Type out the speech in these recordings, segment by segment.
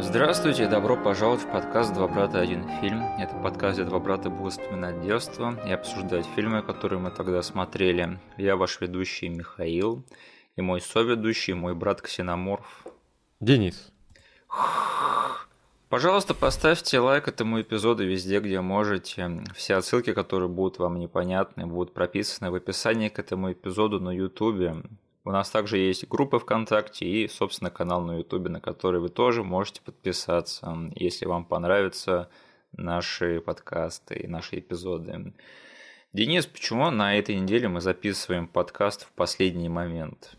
Здравствуйте, добро пожаловать в подкаст «Два брата. Один фильм». Это подкаст, где два брата будут вспоминать детство и обсуждать фильмы, которые мы тогда смотрели. Я ваш ведущий Михаил и мой соведущий, мой брат Ксеноморф. Денис. Пожалуйста, поставьте лайк этому эпизоду везде, где можете. Все отсылки, которые будут вам непонятны, будут прописаны в описании к этому эпизоду на YouTube. У нас также есть группа ВКонтакте и, собственно, канал на YouTube, на который вы тоже можете подписаться, если вам понравятся наши подкасты и наши эпизоды. Денис, почему на этой неделе мы записываем подкаст в последний момент?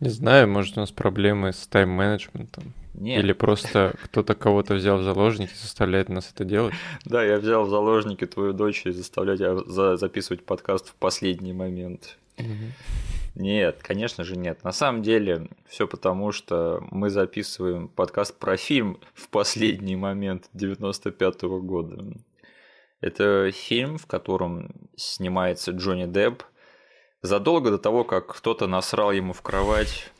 Не знаю, может у нас проблемы с тайм-менеджментом. Нет. Или просто кто-то кого-то взял в заложники и заставляет нас это делать. Да, я взял в заложники твою дочь и заставляю тебя за- записывать подкаст в последний момент. Нет, конечно же нет. На самом деле все потому, что мы записываем подкаст про фильм в последний момент 95 -го года. Это фильм, в котором снимается Джонни Депп задолго до того, как кто-то насрал ему в кровать.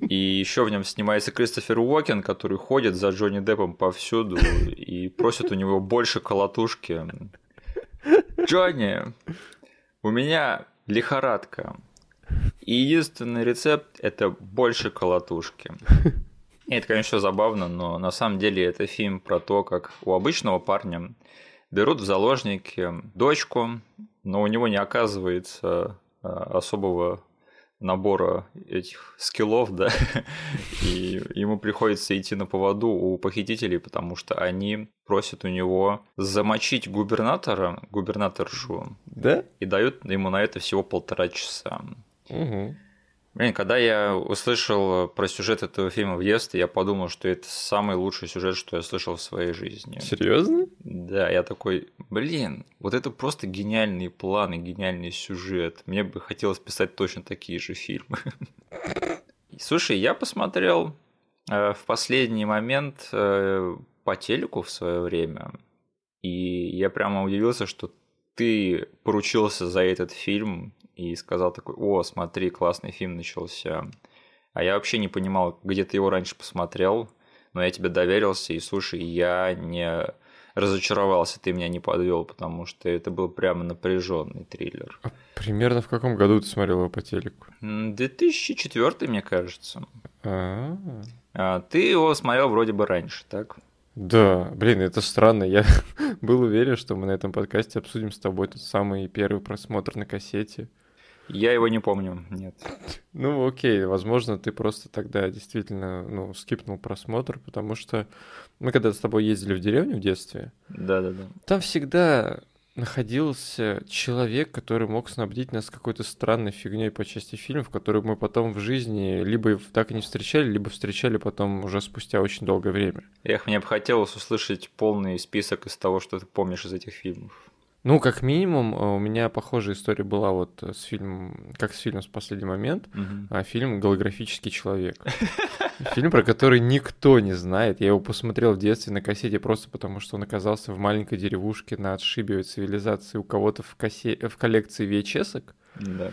И еще в нем снимается Кристофер Уокен, который ходит за Джонни Деппом повсюду и просит у него больше колотушки. Джонни, у меня лихорадка. И единственный рецепт – это больше колотушки. И это, конечно, забавно, но на самом деле это фильм про то, как у обычного парня берут в заложники дочку, но у него не оказывается а, особого набора этих скиллов, да, и ему приходится идти на поводу у похитителей, потому что они просят у него замочить губернатора, губернаторшу, Да? и дают ему на это всего полтора часа. Угу. Блин, когда я услышал про сюжет этого фильма в детстве, я подумал, что это самый лучший сюжет, что я слышал в своей жизни. Серьезно? Да, я такой, блин, вот это просто гениальный план и гениальный сюжет. Мне бы хотелось писать точно такие же фильмы. Слушай, я посмотрел э, в последний момент э, по телеку в свое время, и я прямо удивился, что ты поручился за этот фильм и сказал такой, о, смотри, классный фильм начался. А я вообще не понимал, где ты его раньше посмотрел, но я тебе доверился, и слушай, я не разочаровался, ты меня не подвел, потому что это был прямо напряженный триллер. А примерно в каком году ты смотрел его по телеку? М, 2004, мне кажется. А, А, Ты его смотрел вроде бы раньше, так? Да, блин, это странно. Я был уверен, что мы на этом подкасте обсудим с тобой тот самый первый просмотр на кассете. Я его не помню, нет. Ну, окей, возможно, ты просто тогда действительно, ну, скипнул просмотр, потому что мы когда с тобой ездили в деревню в детстве, Да-да-да. там всегда находился человек, который мог снабдить нас какой-то странной фигней по части фильмов, которую мы потом в жизни либо так и не встречали, либо встречали потом уже спустя очень долгое время. Эх, мне бы хотелось услышать полный список из того, что ты помнишь из этих фильмов. Ну, как минимум, э, у меня похожая история была вот э, с фильмом, как с фильмом «С последний момент», Мгм. а фильм «Голографический человек». Фильм, про который никто не знает. Я его посмотрел в детстве на кассете просто потому, что он оказался в маленькой деревушке на отшибе от цивилизации у кого-то в, кассе... в коллекции vhs -ок. Да.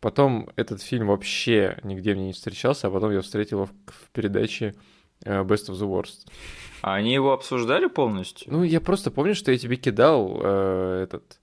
Потом этот фильм вообще нигде мне не встречался, а потом я встретил его в, в передаче э, Best of the Worst. А они его обсуждали полностью? Ну, я просто помню, что я тебе кидал э, этот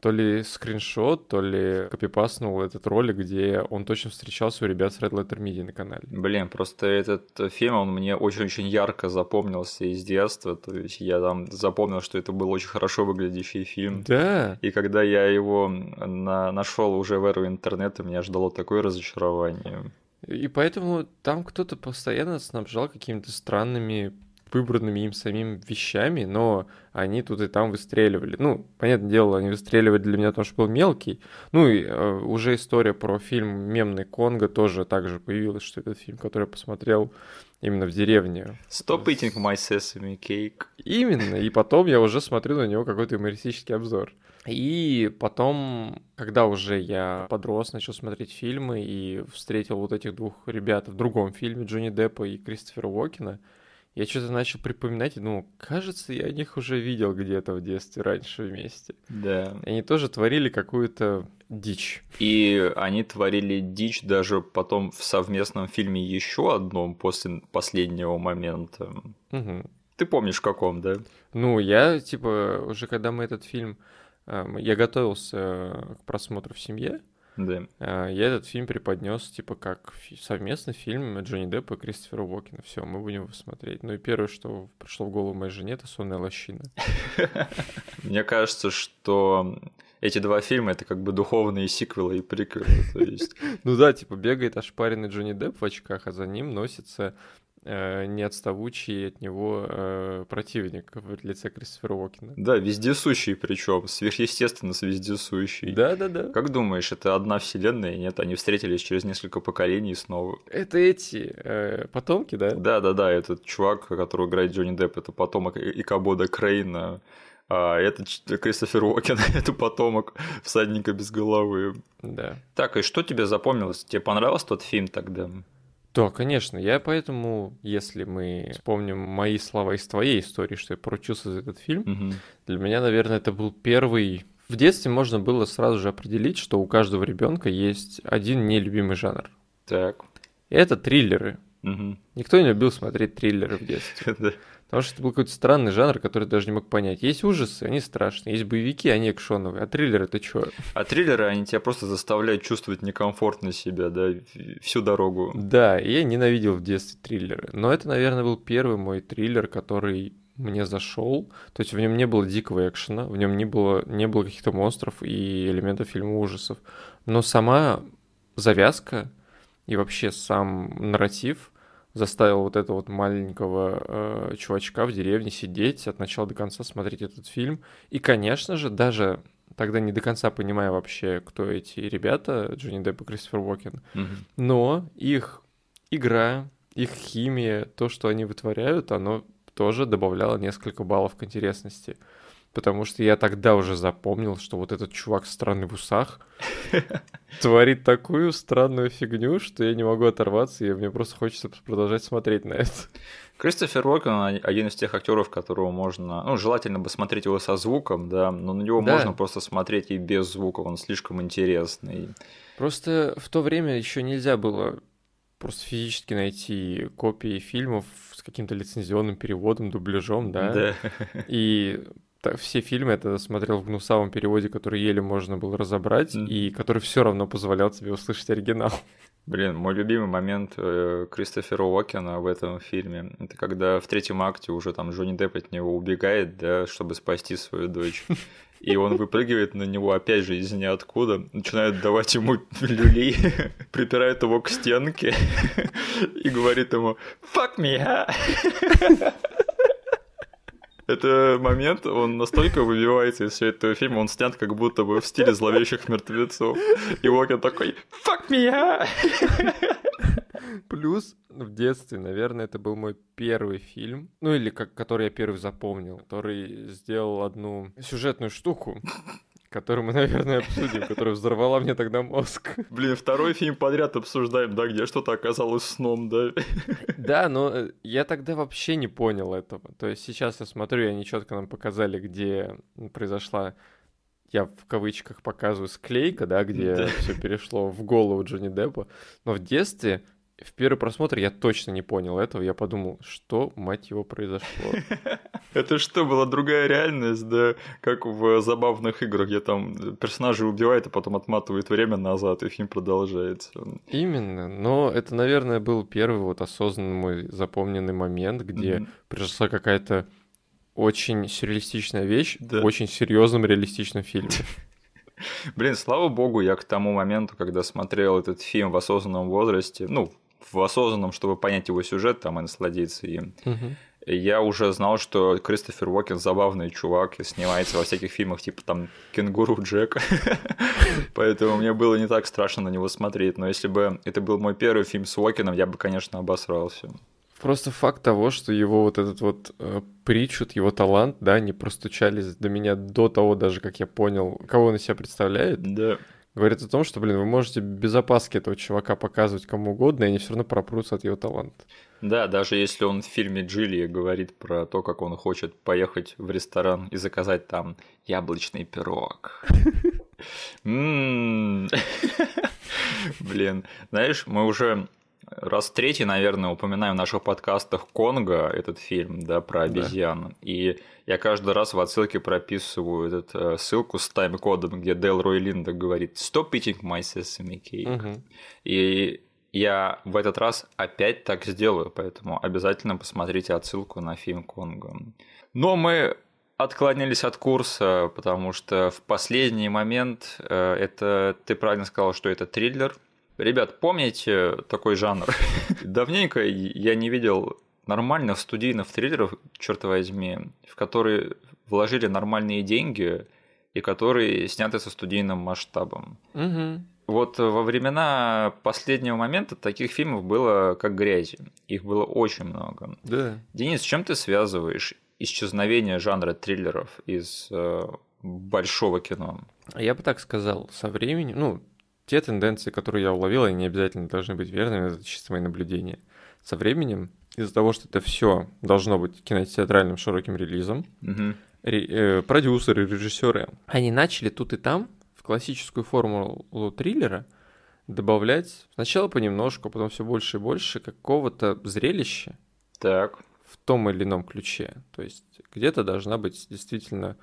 то ли скриншот, то ли копипаснул этот ролик, где он точно встречался у ребят с Red Letter Media на канале. Блин, просто этот э, фильм, он мне очень-очень ярко запомнился из детства. То есть я там запомнил, что это был очень хорошо выглядящий фильм. Да. И когда я его на, нашел уже в эру интернета, меня ждало такое разочарование. И поэтому там кто-то постоянно снабжал какими-то странными выбранными им самим вещами, но они тут и там выстреливали. Ну, понятное дело, они выстреливали для меня, потому что был мелкий. Ну и э, уже история про фильм «Мемный Конго» тоже также появилась, что этот фильм, который я посмотрел именно в деревне. Stop eating my sesame cake. Именно, и потом я уже смотрю на него какой-то юмористический обзор. И потом, когда уже я подрос, начал смотреть фильмы и встретил вот этих двух ребят в другом фильме, Джонни Деппа и Кристофера Уокена, я что-то начал припоминать и думал, кажется, я их уже видел где-то в детстве раньше вместе. Да. И они тоже творили какую-то дичь. И они творили дичь даже потом в совместном фильме еще одном после последнего момента. Угу. Ты помнишь, в каком, да? Ну, я, типа, уже когда мы этот фильм... эм, Я готовился к просмотру в семье, Да. э, я этот фильм преподнес, типа, как совместный фильм Джонни Деппа и Кристофера Уокена. Все, мы будем его смотреть. Ну и первое, что пришло в голову моей жене, это «Сонная лощина». Мне кажется, что эти два фильма это как бы духовные сиквелы и приквелы. Ну да, типа, бегает ошпаренный Джонни Депп в очках, а за ним носится э, неотставучий от него э, противник в лице Кристофера Уокена. да, вездесущий причем, сверхъестественно вездесущий. Да-да-да. Как думаешь, это одна вселенная? Нет, они встретились через несколько поколений снова. Это эти э, потомки, да? Да, да, да, этот чувак, который играет Джонни Депп, это потомок Икабода Крейна. А этот Ч- Кристофер Уокен это потомок всадника без головы. Да. Так, и что тебе запомнилось? Тебе понравился тот фильм тогда? Да, конечно. Я поэтому, если мы вспомним мои слова из твоей истории, что я поручился за этот фильм, Мгм. для меня, наверное, это был первый... В детстве можно было сразу же определить, что у каждого ребенка есть один нелюбимый жанр. Так. Это триллеры. Мгм. Никто не любил смотреть триллеры в детстве. Потому что это был какой-то странный жанр, который ты даже не мог понять. Есть ужасы, они страшные. Есть боевики, они экшоновые. А триллеры это что? А триллеры, они тебя просто заставляют чувствовать некомфортно себя, да, всю дорогу. Да, я ненавидел в детстве триллеры. Но это, наверное, был первый мой триллер, который мне зашел. То есть в нем не было дикого экшена, в нем не было, не было каких-то монстров и элементов фильма ужасов. Но сама завязка и вообще сам нарратив заставил вот этого вот маленького э, чувачка в деревне сидеть от начала до конца смотреть этот фильм. И, конечно же, даже тогда не до конца понимая вообще, кто эти ребята, Джонни Депп и Кристофер Уокен, Мгм. но их игра, их химия, то, что они вытворяют, оно тоже добавляло несколько баллов к интересности. Потому что я тогда уже запомнил, что вот этот чувак странный в усах творит такую странную фигню, что я не могу оторваться, и мне просто хочется продолжать смотреть на это. Кристофер Уокен один из тех актеров, которого можно, ну, желательно бы смотреть его со звуком, да, но на него Да. можно просто смотреть и без звука, он слишком интересный. Просто в то время еще нельзя было просто физически найти копии фильмов с каким-то лицензионным переводом, дубляжом, да? И так, все фильмы тогда смотрел в гнусавом переводе, который еле можно было разобрать, Мгм. и который все равно позволял тебе услышать оригинал. Блин, мой любимый момент э, Кристофера Уокена в этом фильме, это когда в третьем акте уже там Джонни Депп от него убегает, да, чтобы спасти свою дочь. И он выпрыгивает на него опять же из ниоткуда, начинает давать ему люлей, припирает его к стенке и говорит ему «Fuck me, а?» Это момент, он настолько выбивается из всего этого фильма, он снят как будто бы в стиле зловещих мертвецов. И Уокен такой «Fuck me, а?» Плюс в детстве, наверное, это был мой первый фильм, ну или как, который я первый запомнил, который сделал одну сюжетную штуку, которую мы, наверное, обсудим, которая взорвала мне тогда мозг. Блин, второй фильм подряд обсуждаем, да, где что-то оказалось сном, да. Да, но э, я тогда вообще не понял этого. То есть сейчас я смотрю, и они четко нам показали, где произошла, я в кавычках показываю склейка, да, где Да. все перешло в голову Джонни Деппа. Но в детстве, в первый просмотр я точно не понял этого. Я подумал, что, мать его, произошло. Это что, была другая реальность, да, как в забавных играх, где там персонажи убивают, а потом отматывает время назад, и фильм продолжается. Именно. Но это, наверное, был первый вот осознанный мой запомненный момент, где произошла какая-то очень сюрреалистичная вещь в очень серьезном реалистичном фильме. Блин, слава богу, я к тому моменту, когда смотрел этот фильм в осознанном возрасте, ну, в осознанном, чтобы понять его сюжет там и насладиться им, я уже знал, что Кристофер Уокен забавный чувак и снимается во всяких фильмах типа там «Кенгуру Джек». Поэтому мне было не так страшно на него смотреть. Но если бы это был мой первый фильм с Уокеном, я бы, конечно, обосрался. Просто факт того, что его вот этот вот э, причуд, его талант, да, не простучались до меня до того даже, как я понял, кого он из себя представляет, Да. Говорит о том, что, блин, вы можете без опаски этого чувака показывать кому угодно, и они все равно пропрутся от его таланта. Да, даже если он в фильме Джилли говорит про то, как он хочет поехать в ресторан и заказать там яблочный пирог. М-м. Блин, знаешь, мы уже раз третий, наверное, упоминаем в наших подкастах Конго, этот фильм, да, про обезьяну. Да. И я каждый раз в отсылке прописываю эту э, ссылку с тайм-кодом, где Дел Рой Линда говорит «Stop eating my sesame cake». Угу. И я в этот раз опять так сделаю, поэтому обязательно посмотрите отсылку на фильм Конго. Но мы отклонились от курса, потому что в последний момент э, это ты правильно сказал, что это триллер. Ребят, помните такой жанр? Давненько я не видел нормальных студийных триллеров, черт возьми, в которые вложили нормальные деньги и которые сняты со студийным масштабом. Угу. Вот во времена последнего момента таких фильмов было как грязи. Их было очень много. Да. Денис, с чем ты связываешь исчезновение жанра триллеров из э, большого кино? Я бы так сказал, со временем, ну, те тенденции, которые я уловил, они не обязательно должны быть верными, это чисто мои наблюдения. Со временем, из-за того, что это все должно быть кинотеатральным широким релизом, угу. ре, э, продюсеры, режиссеры, они начали тут и там в классическую формулу триллера добавлять сначала понемножку, потом все больше и больше какого-то зрелища. Так в том или ином ключе. То есть где-то должна быть действительно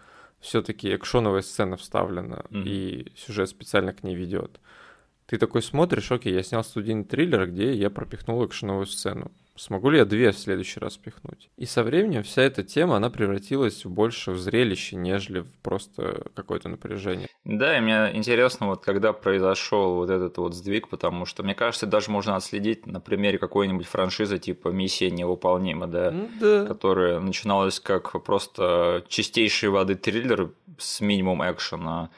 все-таки экшоновая сцена вставлена, mm-hmm. и сюжет специально к ней ведет. Ты такой смотришь, окей, я снял студийный триллер, где я пропихнул экшоновую сцену. Смогу ли я две в следующий раз пихнуть? И со временем вся эта тема, она превратилась в больше в зрелище, нежели в просто какое-то напряжение. Да, и мне интересно, вот когда произошел вот этот вот сдвиг, потому что, мне кажется, даже можно отследить на примере какой-нибудь франшизы типа «Миссия невыполнима», да, да. которая начиналась как просто чистейшей воды триллер с минимум экшена,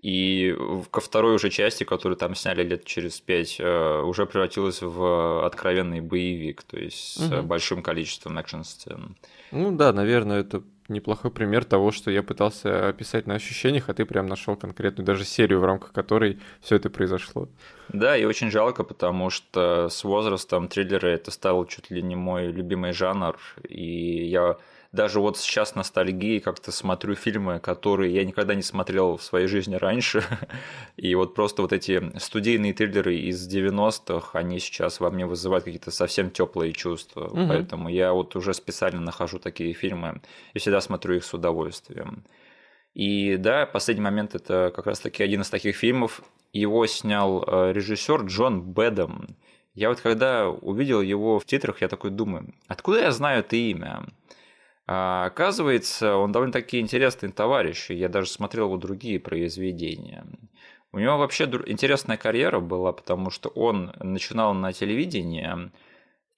и ко второй уже части, которую там сняли лет через пять, э, уже превратилась в откровенный боевик, то есть угу. с большим количеством экшн-сцен. Ну да, наверное, это неплохой пример того, что я пытался описать на ощущениях, а ты прям нашел конкретную даже серию, в рамках которой все это произошло. Да, и очень жалко, потому что с возрастом триллеры это стал чуть ли не мой любимый жанр, и я даже вот сейчас ностальгии как-то смотрю фильмы, которые я никогда не смотрел в своей жизни раньше. И вот просто вот эти студийные триллеры из 90-х, они сейчас во мне вызывают какие-то совсем теплые чувства. Угу. Поэтому я вот уже специально нахожу такие фильмы и всегда смотрю их с удовольствием. И да, последний момент это как раз-таки один из таких фильмов. Его снял э, режиссер Джон Бэдом. Я вот когда увидел его в титрах, я такой думаю, откуда я знаю это имя? А оказывается, он довольно-таки интересный товарищ, и я даже смотрел его другие произведения. У него вообще интересная карьера была, потому что он начинал на телевидении,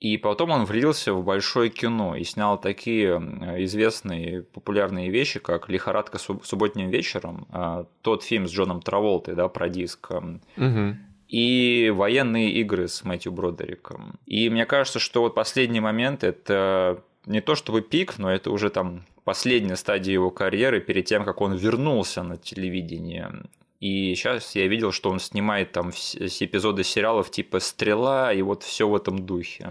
и потом он влился в большое кино и снял такие известные популярные вещи, как «Лихорадка субботним вечером», а, тот фильм с Джоном Траволтой, да, про диск, угу. и «Военные игры» с Мэтью Бродериком. И мне кажется, что вот последний момент – это не то чтобы пик, но это уже там последняя стадия его карьеры перед тем, как он вернулся на телевидение. И сейчас я видел, что он снимает там эпизоды сериалов типа «Стрела» и вот все в этом духе.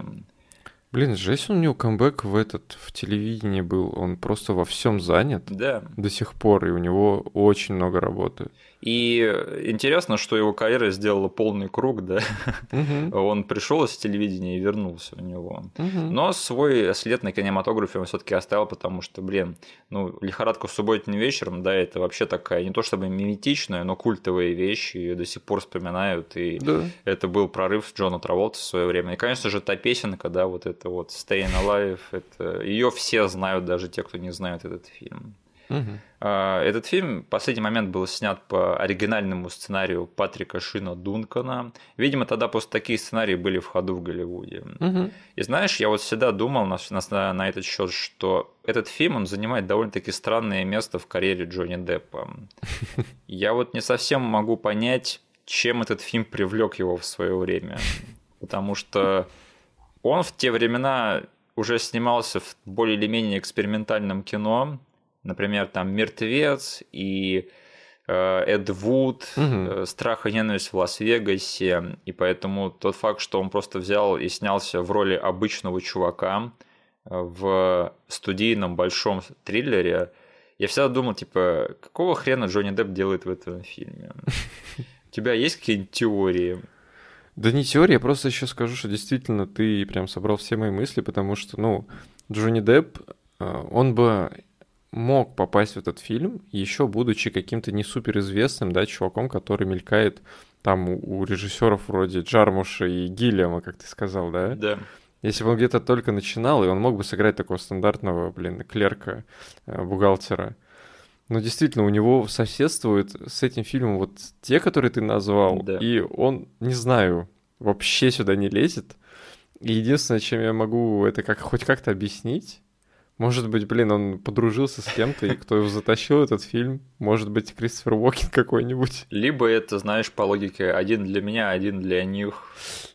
Блин, жесть у него камбэк в этот, в телевидении был. Он просто во всем занят. Да. До сих пор, и у него очень много работы. И интересно, что его карьера сделала полный круг, да. Угу. Он пришел из телевидения и вернулся в него. Угу. Но свой след на кинематографе он все-таки оставил, потому что, блин, ну, лихорадка в субботним вечером, да, это вообще такая не то чтобы миметичная, но культовая вещь, ее до сих пор вспоминают. И да. это был прорыв Джона Траволта в свое время. И, конечно же, та песенка, да, вот это вот Staying Alive, это ее все знают, даже те, кто не знает этот фильм. Угу. Этот фильм в последний момент был снят по оригинальному сценарию Патрика Шина Дункана. Видимо, тогда просто такие сценарии были в ходу в Голливуде. Угу. И знаешь, я вот всегда думал на, на, на этот счет, что этот фильм он занимает довольно-таки странное место в карьере Джонни Деппа. Я вот не совсем могу понять, чем этот фильм привлек его в свое время. Потому что он в те времена уже снимался в более или менее экспериментальном кино, например, там «Мертвец» и э, Эд Вуд, э, «Страх и ненависть в Лас-Вегасе», и поэтому тот факт, что он просто взял и снялся в роли обычного чувака э, в студийном большом триллере, я всегда думал, типа, какого хрена Джонни Депп делает в этом фильме? У тебя есть какие-нибудь теории? Да не теория, я просто еще скажу, что действительно ты прям собрал все мои мысли, потому что, ну, Джонни Депп, он бы мог попасть в этот фильм, еще будучи каким-то не суперизвестным, да, чуваком, который мелькает там у, у режиссеров вроде Джармуша и Гиллиама, как ты сказал, да? Да. Если бы он где-то только начинал, и он мог бы сыграть такого стандартного, блин, клерка, э, бухгалтера. Но действительно, у него соседствуют с этим фильмом вот те, которые ты назвал, Да. и он, не знаю, вообще сюда не лезет. И единственное, чем я могу это как хоть как-то объяснить, может быть, блин, он подружился с кем-то, и кто его затащил этот фильм, может быть, Кристофер Уокен какой-нибудь. Либо это, знаешь, по логике один для меня, один для них,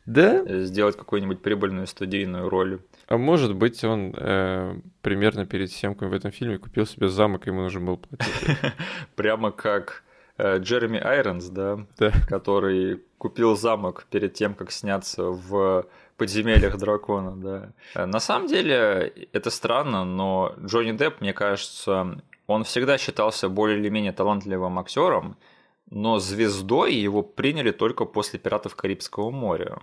Да? э, сделать какую-нибудь прибыльную студийную роль. А может быть, он э, примерно перед съемкой в этом фильме купил себе замок, ему нужен был платить. Прямо как э, Джереми Айронс, да, Да. который купил замок перед тем, как сняться в подземельях дракона, да. На самом деле это странно, но Джонни Депп, мне кажется, он всегда считался более или менее талантливым актером, но звездой его приняли только после «Пиратов Карибского моря».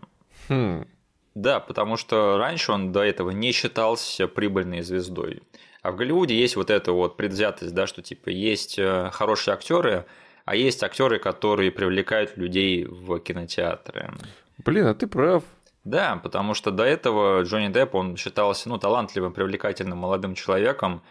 Хм. Да, потому что раньше он до этого не считался прибыльной звездой. А в Голливуде есть вот эта вот предвзятость, да, что типа есть э, хорошие актеры, а есть актеры, которые привлекают людей в кинотеатры. Блин, а ты прав. Да, потому что до этого Джонни Депп, он считался, ну, талантливым, привлекательным молодым человеком,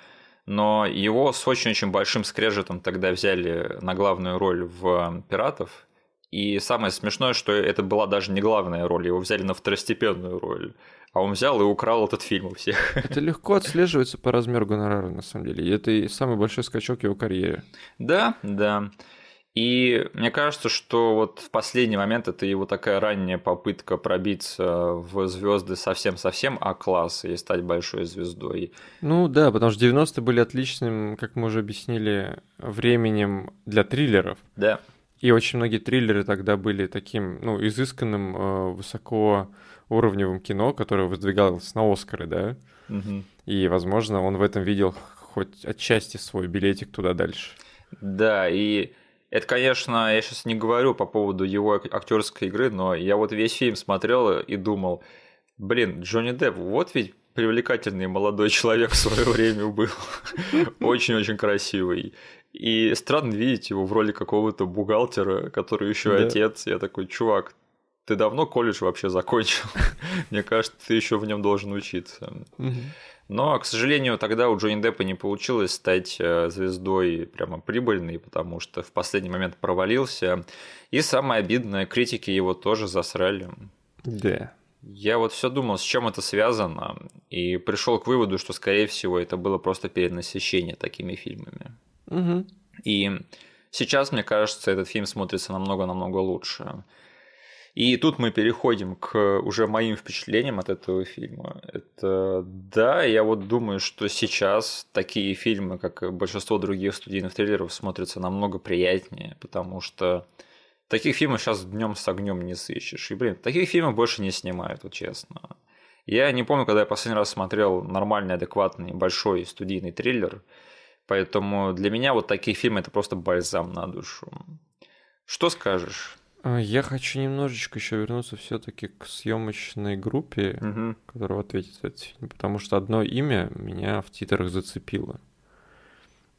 но его с очень-очень большим скрежетом тогда взяли на главную роль в «Пиратов», и самое смешное, что это была даже не главная роль, его взяли на второстепенную роль. А он взял и украл этот фильм у всех. Это легко отслеживается по размеру гонорара, на самом деле. Это и самый большой скачок его карьере. Да, да. И мне кажется, что вот в последний момент это его такая ранняя попытка пробиться в звезды совсем-совсем А-класса и стать большой звездой. Ну да, потому что 90-е были отличным, как мы уже объяснили, временем для триллеров. Да, И очень многие триллеры тогда были таким, ну, изысканным, э, высокоуровневым кино, которое выдвигалось на Оскары, да? Мгм. И, возможно, он в этом видел хоть отчасти свой билетик туда дальше. да, и это, конечно, я сейчас не говорю по поводу его актерской игры, но я вот весь фильм смотрел и думал, блин, Джонни Депп, вот ведь привлекательный молодой человек в свое время был. Очень-очень красивый. И странно видеть его в роли какого-то бухгалтера, который еще Да. отец. Я такой, чувак, ты давно колледж вообще закончил? Мне кажется, ты еще в нем должен учиться. Но, к сожалению, тогда у Джонни Деппа не получилось стать э, звездой прямо прибыльной, потому что в последний момент провалился. И самое обидное, критики его тоже засрали. Да. Я вот все думал, с чем это связано, и пришел к выводу, что, скорее всего, это было просто перенасыщение такими фильмами. Мгм. И сейчас, мне кажется, этот фильм смотрится намного-намного лучше. И тут мы переходим к уже моим впечатлениям от этого фильма. Это да, я вот думаю, что сейчас такие фильмы, как и большинство других студийных триллеров, смотрятся намного приятнее, потому что таких фильмов сейчас днем с огнем не сыщешь. И, блин, таких фильмов больше не снимают, вот честно. Я не помню, когда я последний раз смотрел нормальный, адекватный, большой студийный триллер, поэтому для меня вот такие фильмы это просто бальзам на душу. Что скажешь? А, Я хочу немножечко еще вернуться все-таки к съемочной группе, Мгм. которая ответит за этот фильм, потому что одно имя меня в титрах зацепило.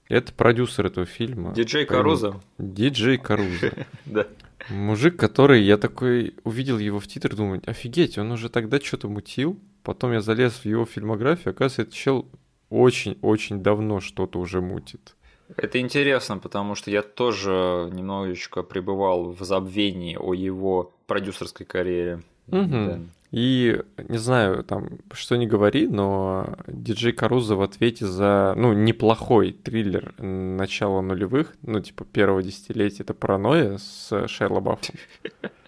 Это продюсер этого фильма. Диджей Карузо? Диджей Карузо. Да. Мужик, который, я такой увидел его в титрах, думаю, офигеть, он уже тогда что-то мутил. Потом я залез в его фильмографию, оказывается, этот чел очень-очень давно что-то уже мутит. Это интересно, потому что я тоже немножечко пребывал в забвении о его продюсерской карьере. Мгм. Да. И не знаю, там, что не говори, но диджей Карузо в ответе за, ну, неплохой триллер начала нулевых, ну, типа, первого десятилетия, это «Паранойя» с Баффом.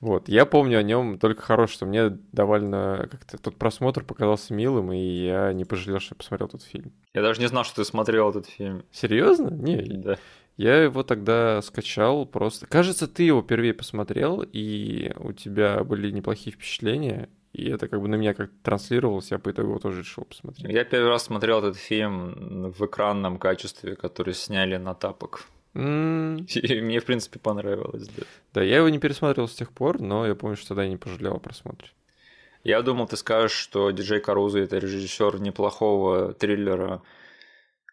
Вот, я помню о нем только хорошее, что мне довольно как-то тот просмотр показался милым, и я не пожалел, что я посмотрел тот фильм. Я даже не знал, что ты смотрел этот фильм. Серьезно? Не, Да. Я его тогда скачал просто. Кажется, ты его впервые посмотрел, и у тебя были неплохие впечатления. И это как бы на меня как транслировалось, я по итогу его тоже решил посмотреть. Я первый раз смотрел этот фильм в экранном качестве, который сняли на тапок. И мне, в принципе, понравилось, да. Да, я его не пересматривал с тех пор, но я помню, что тогда я не пожалел о просмотре. Я думал, ты скажешь, что Диджей Карузо это режиссер неплохого триллера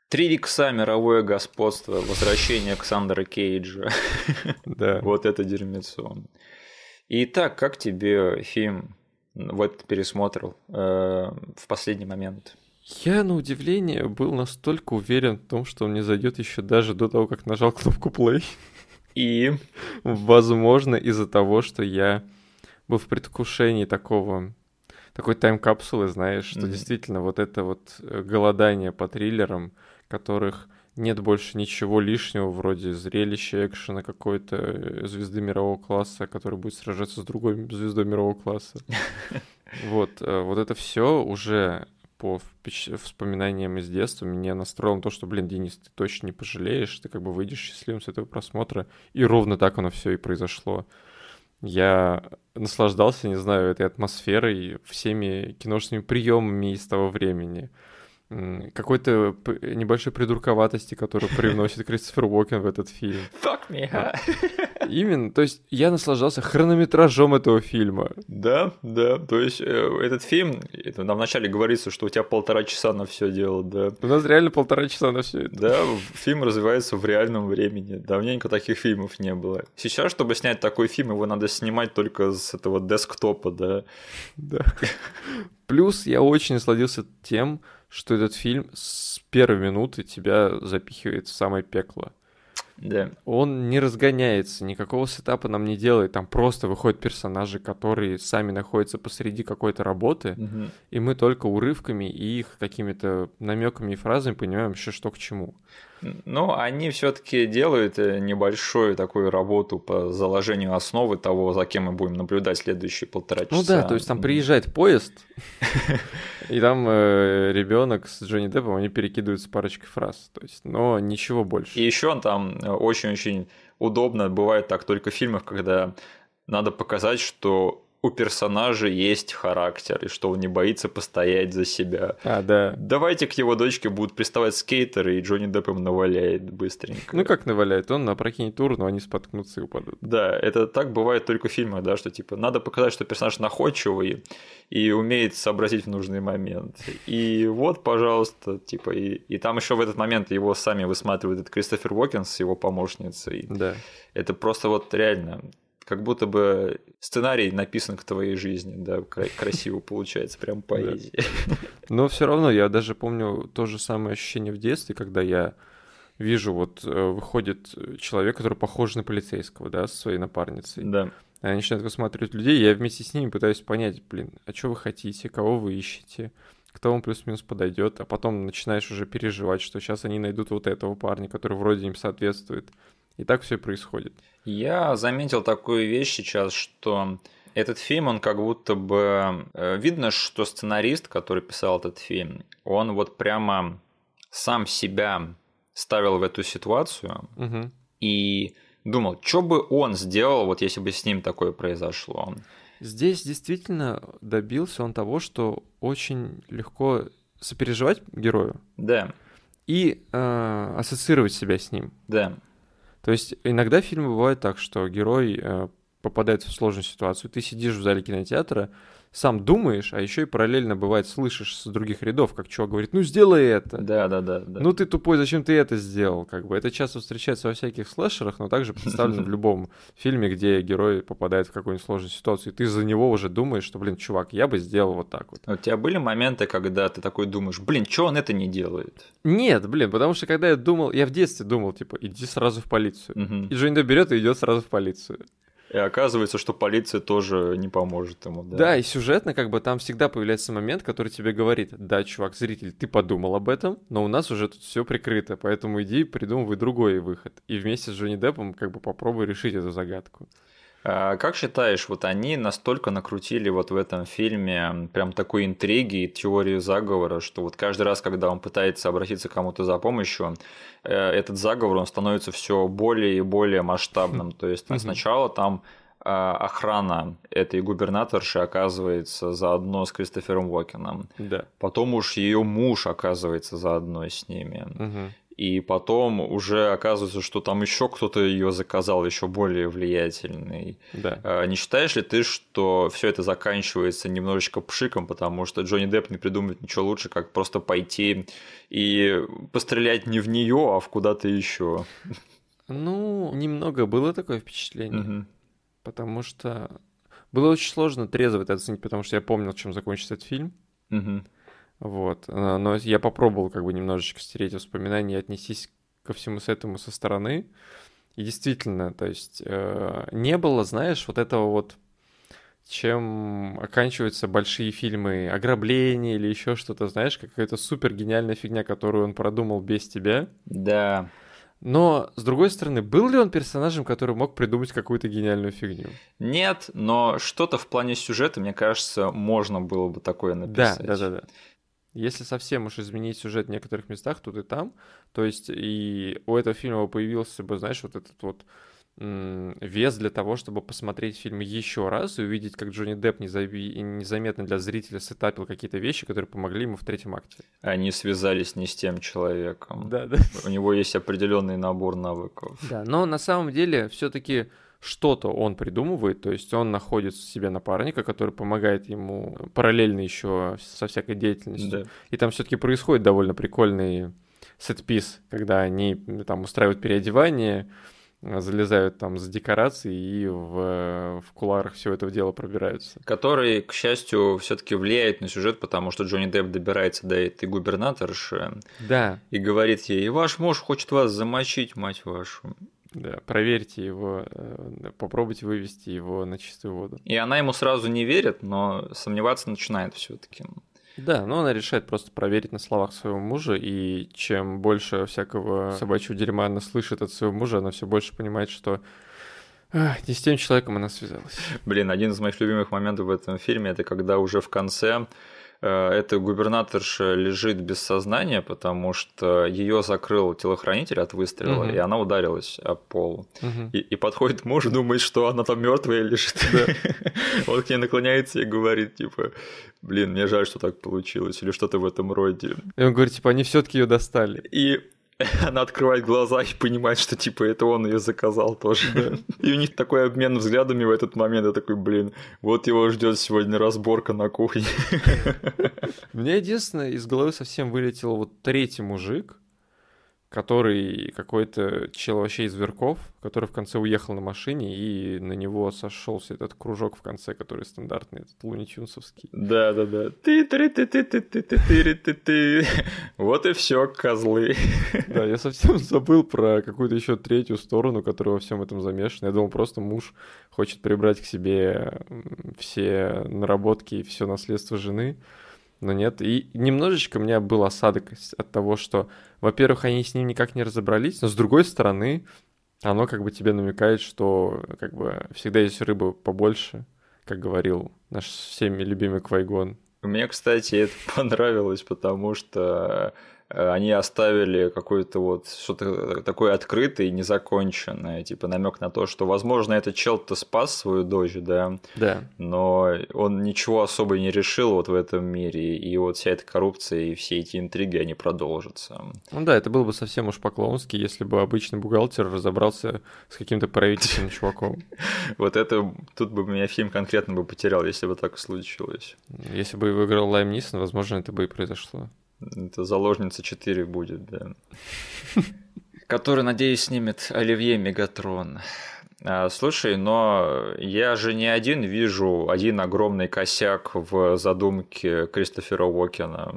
Три икса, мировое господство, возвращение Александра Кейджа. Да. Вот это дерьмецо. Итак, как тебе фильм вот пересмотрел э, в последний момент? Я, на удивление, был настолько уверен в том, что он не зайдет еще даже до того, как нажал кнопку play. И Возможно, из-за того, что я был в предвкушении такого такой тайм-капсулы, знаешь, что Мгм. действительно вот это вот э, голодание по триллерам, которых нет больше ничего лишнего, вроде зрелища, экшена какой-то э, звезды мирового класса, который будет сражаться с другой звездой мирового класса. Вот, э, вот это все уже по вспоминаниям из детства меня настроило на то, что, блин, Денис, ты точно не пожалеешь, ты как бы выйдешь счастливым с этого просмотра. И ровно так оно все и произошло. Я наслаждался, не знаю, этой атмосферой, всеми киношными приемами из того времени. Какой-то небольшой придурковатости, которую привносит Кристофер Уокен в этот фильм. fuck me, а? Именно, то есть я наслаждался хронометражом этого фильма. Да, да. То есть э, этот фильм, это нам вначале говорится, что у тебя полтора часа на все дело, да. У нас реально полтора часа на все это. Да, фильм развивается в реальном времени. Давненько таких фильмов не было. Сейчас, чтобы снять такой фильм, его надо снимать только с этого десктопа, да. Да. Плюс я очень насладился тем, что этот фильм с первой минуты тебя запихивает в самое пекло. Да. Он не разгоняется, никакого сетапа нам не делает. Там просто выходят персонажи, которые сами находятся посреди какой-то работы, Мгм. и мы только урывками и их какими-то намеками и фразами понимаем еще что к чему. Ну, они все-таки делают э, небольшую такую работу по заложению основы того, за кем мы будем наблюдать следующие полтора часа. Ну да, то есть там приезжает поезд, и там ребенок с Джонни Деппом, они перекидываются парочкой фраз. То есть, но ничего больше. И еще там э, очень-очень удобно бывает так только в фильмах, когда надо показать, что у персонажа есть характер, и что он не боится постоять за себя. А, да. Давайте к его дочке будут приставать скейтеры, и Джонни Депп им наваляет быстренько. Ну как наваляет? Он опрокинет тур, но они споткнутся и упадут. Да, это так бывает только в фильмах, да, что типа надо показать, что персонаж находчивый и умеет сообразить в нужный момент. И вот, пожалуйста, типа, и, и там еще в этот момент его сами высматривает Кристофер Уокен с его помощницей. Да. Это просто вот реально как будто бы сценарий написан к твоей жизни, да, кра- красиво получается, прям поэзия. Но все равно я даже помню то же самое ощущение в детстве, когда я вижу, вот э, выходит человек, который похож на полицейского, да, со своей напарницей. Да. Они начинают высматривать людей, я вместе с ними пытаюсь понять, блин, а что вы хотите, кого вы ищете, кто вам плюс-минус подойдет, а потом начинаешь уже переживать, что сейчас они найдут вот этого парня, который вроде им соответствует. И так все происходит. Я заметил такую вещь сейчас, что этот фильм, он как будто бы... э, Видно, что сценарист, который писал этот фильм, он вот прямо сам себя ставил в эту ситуацию Мгм. и думал, что бы он сделал, вот если бы с ним такое произошло. Здесь действительно добился он того, что очень легко сопереживать герою Да, и э, ассоциировать себя с ним. да. То есть иногда фильмы бывают так, что герой э, попадает в сложную ситуацию, ты сидишь в зале кинотеатра, сам думаешь, а еще и параллельно бывает слышишь с других рядов, как чувак говорит, ну сделай это. Да, да, да, да. Ну ты тупой, зачем ты это сделал? Как бы это часто встречается во всяких слэшерах, но также представлено в любом фильме, где герой попадает в какую-нибудь сложную ситуацию, и ты за него уже думаешь, что, блин, чувак, я бы сделал вот так вот. У тебя были моменты, когда ты такой думаешь, блин, что он это не делает? Нет, блин, потому что когда я думал, я в детстве думал, типа, иди сразу в полицию. И Джонни Депп берет и идет сразу в полицию. И оказывается, что полиция тоже не поможет ему. Да, Да. и сюжетно как бы там всегда появляется момент, который тебе говорит, да, чувак, зритель, ты подумал об этом, но у нас уже тут все прикрыто, поэтому иди придумывай другой выход. И вместе с Джонни Деппом как бы попробуй решить эту загадку. А как считаешь, вот они настолько накрутили вот в этом фильме прям такой интриги и теорию заговора, что вот каждый раз, когда он пытается обратиться к кому-то за помощью, э, этот заговор, он становится все более и более масштабным. То есть сначала там а, охрана этой губернаторши оказывается заодно с Кристофером Уокеном. Да. Потом уж ее муж оказывается заодно с ними. Угу. И потом уже оказывается, что там еще кто-то ее заказал, еще более влиятельный. Да. А, не считаешь ли ты, что все это заканчивается немножечко пшиком, потому что Джонни Депп не придумает ничего лучше, как просто пойти и пострелять не в нее, а в куда-то еще? Ну, немного было такое впечатление, Мгм. потому что было очень сложно трезво это оценить, потому что я помнил, чем закончится этот фильм. Мгм. Вот. а, Но я попробовал как бы немножечко стереть воспоминания и отнестись ко всему с этому со стороны. И действительно, то есть э, не было, знаешь, вот этого вот, чем оканчиваются большие фильмы ограбления или еще что-то, знаешь, какая-то супер гениальная фигня, которую он продумал без тебя. Да. Но, с другой стороны, был ли он персонажем, который мог придумать какую-то гениальную фигню? Нет, но что-то в плане сюжета, мне кажется, можно было бы такое Да, написать. да, да, да. Если совсем уж изменить сюжет в некоторых местах, тут и там, то есть и у этого фильма появился бы, знаешь, вот этот вот вес для того, чтобы посмотреть фильм еще раз и увидеть, как Джонни Депп незаметно для зрителя сетапил какие-то вещи, которые помогли ему в третьем акте. Они связались не с тем человеком. Да, да. У него есть определенный набор навыков. Да, но на самом деле все-таки что-то он придумывает, то есть он находит себе напарника, который помогает ему параллельно еще со всякой деятельностью. Да. И там все-таки происходит довольно прикольный сет-пис, когда они там устраивают переодевание, э, залезают там за декорации и в, в куларах всего этого дела пробираются. Который, к счастью, все-таки влияет на сюжет, потому что Джонни Депп добирается до этой губернаторши Да, и говорит ей, ваш муж хочет вас замочить, мать вашу. Да, проверьте его, э, попробуйте вывести его на чистую воду. И она ему сразу не верит, но сомневаться начинает все-таки. Да, но она решает просто проверить на словах своего мужа, и чем больше всякого собачьего дерьма она слышит от своего мужа, она все больше понимает, что не с тем человеком она связалась. Блин, один из моих любимых моментов в этом фильме это когда уже в конце эта губернаторша лежит без сознания, потому что ее закрыл телохранитель от выстрела, Мгм. и она ударилась об пол. Мгм. И, и подходит муж, думает, что она там мертвая лежит. Он к ней наклоняется и говорит, типа, блин, мне жаль, что так получилось, или что-то в этом роде. И он говорит, типа, они все-таки ее достали. И она открывает глаза и понимает, что типа это он ее заказал тоже. И у них такой обмен взглядами в этот момент. Я такой, блин, вот его ждет сегодня разборка на кухне. У меня единственное из головы совсем вылетел вот третий мужик, который какой-то чел вообще из Верков, который в конце уехал на машине, и на него сошелся этот кружок в конце, который стандартный, этот лунитюнсовский. Да, да, да. ты ты ты ты ты ты ты ты ты Вот и все, козлы. Да, я совсем забыл про какую-то еще третью сторону, которая во всем этом замешана. Я думал, просто муж хочет прибрать к себе все наработки и все наследство жены. Но нет. И немножечко у меня был осадок от того, что, во-первых, они с ним никак не разобрались, но с другой стороны, оно как бы тебе намекает, что как бы всегда есть рыба побольше, как говорил наш всеми любимый Квайгон. Мне, кстати, это понравилось, потому что они оставили какое-то вот что-то такое открытое и незаконченное, типа намек на то, что, возможно, этот чел-то спас свою дочь, да, Да. но он ничего особо не решил вот в этом мире, и вот вся эта коррупция и все эти интриги, они продолжатся. Ну да, это было бы совсем уж по-клоунски, если бы обычный бухгалтер разобрался с каким-то правительственным чуваком. Вот это, тут бы меня фильм конкретно бы потерял, если бы так случилось. Если бы выиграл Лайм Нисон, возможно, это бы и произошло. Это «Заложница 4» будет, да. Который, надеюсь, снимет Оливье Мегатрон. А, Слушай, но я же не один вижу один огромный косяк в задумке Кристофера Уокена.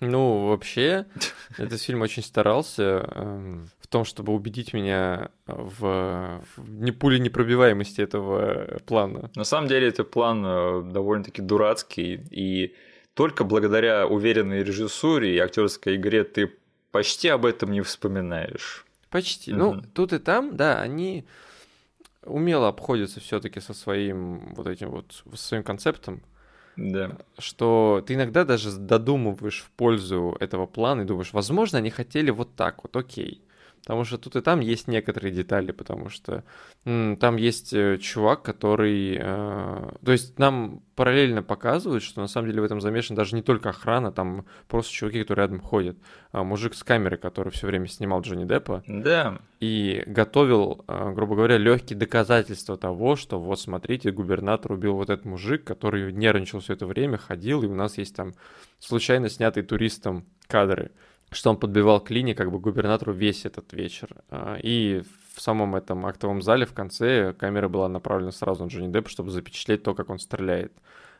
Ну, вообще, этот фильм очень старался эм, в том, чтобы убедить меня в, в не пули непробиваемости этого плана. На самом деле, это план э, довольно-таки дурацкий, и только благодаря уверенной режиссуре и актерской игре ты почти об этом не вспоминаешь. Почти. Ну, Мгм. тут и там, да, они умело обходится все-таки со своим вот этим вот со своим концептом. Да. Что ты иногда даже додумываешь в пользу этого плана и думаешь, возможно, они хотели вот так вот, окей. Потому что тут и там есть некоторые детали, потому что м, там есть э, чувак, который... Э, то есть нам параллельно показывают, что на самом деле в этом замешан даже не только охрана, там просто чуваки, которые рядом ходят. А мужик с камерой, который все время снимал Джонни Деппа. Да. И готовил, э, грубо говоря, легкие доказательства того, что вот смотрите, губернатор убил вот этот мужик, который нервничал все это время, ходил, и у нас есть там случайно снятые туристом кадры что он подбивал клини как бы губернатору весь этот вечер. А, и в самом этом актовом зале в конце камера была направлена сразу на Джонни Деппа, чтобы запечатлеть то, как он стреляет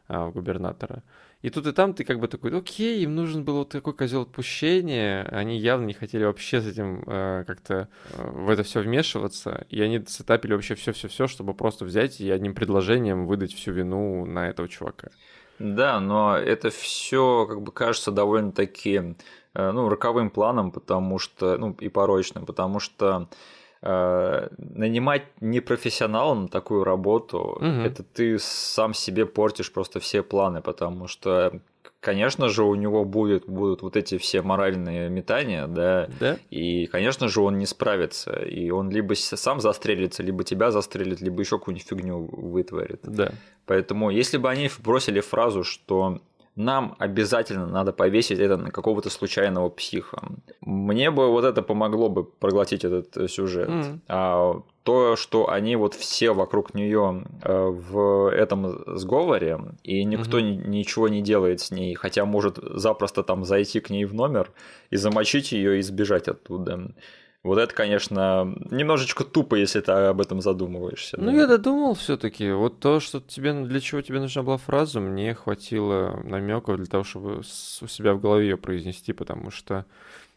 а, в губернатора. И тут и там ты как бы такой, окей, им нужен был вот такой козел отпущения, они явно не хотели вообще с этим э, как-то э, в это все вмешиваться, и они сетапили вообще все-все-все, чтобы просто взять и одним предложением выдать всю вину на этого чувака. Да, но это все как бы кажется довольно-таки ну, роковым планом, потому что, ну, и порочным, потому что э, нанимать непрофессионала на такую работу, угу. это ты сам себе портишь просто все планы, потому что конечно же, у него будет, будут вот эти все моральные метания, да, да, и, конечно же, он не справится, и он либо сам застрелится, либо тебя застрелит, либо еще какую-нибудь фигню вытворит. Да. Поэтому, если бы они бросили фразу, что нам обязательно надо повесить это на какого-то случайного психа. Мне бы вот это помогло бы проглотить этот э, сюжет. Mm. А то, что они вот все вокруг нее э, в этом сговоре, и никто mm-hmm. ничего не делает с ней, хотя может запросто там зайти к ней в номер и замочить ее и сбежать оттуда. Вот это, конечно, немножечко тупо, если ты об этом задумываешься. Ну, да. я додумал все-таки. Вот то, что тебе для чего тебе нужна была фраза, мне хватило намеков для того, чтобы у себя в голове ее произнести, потому что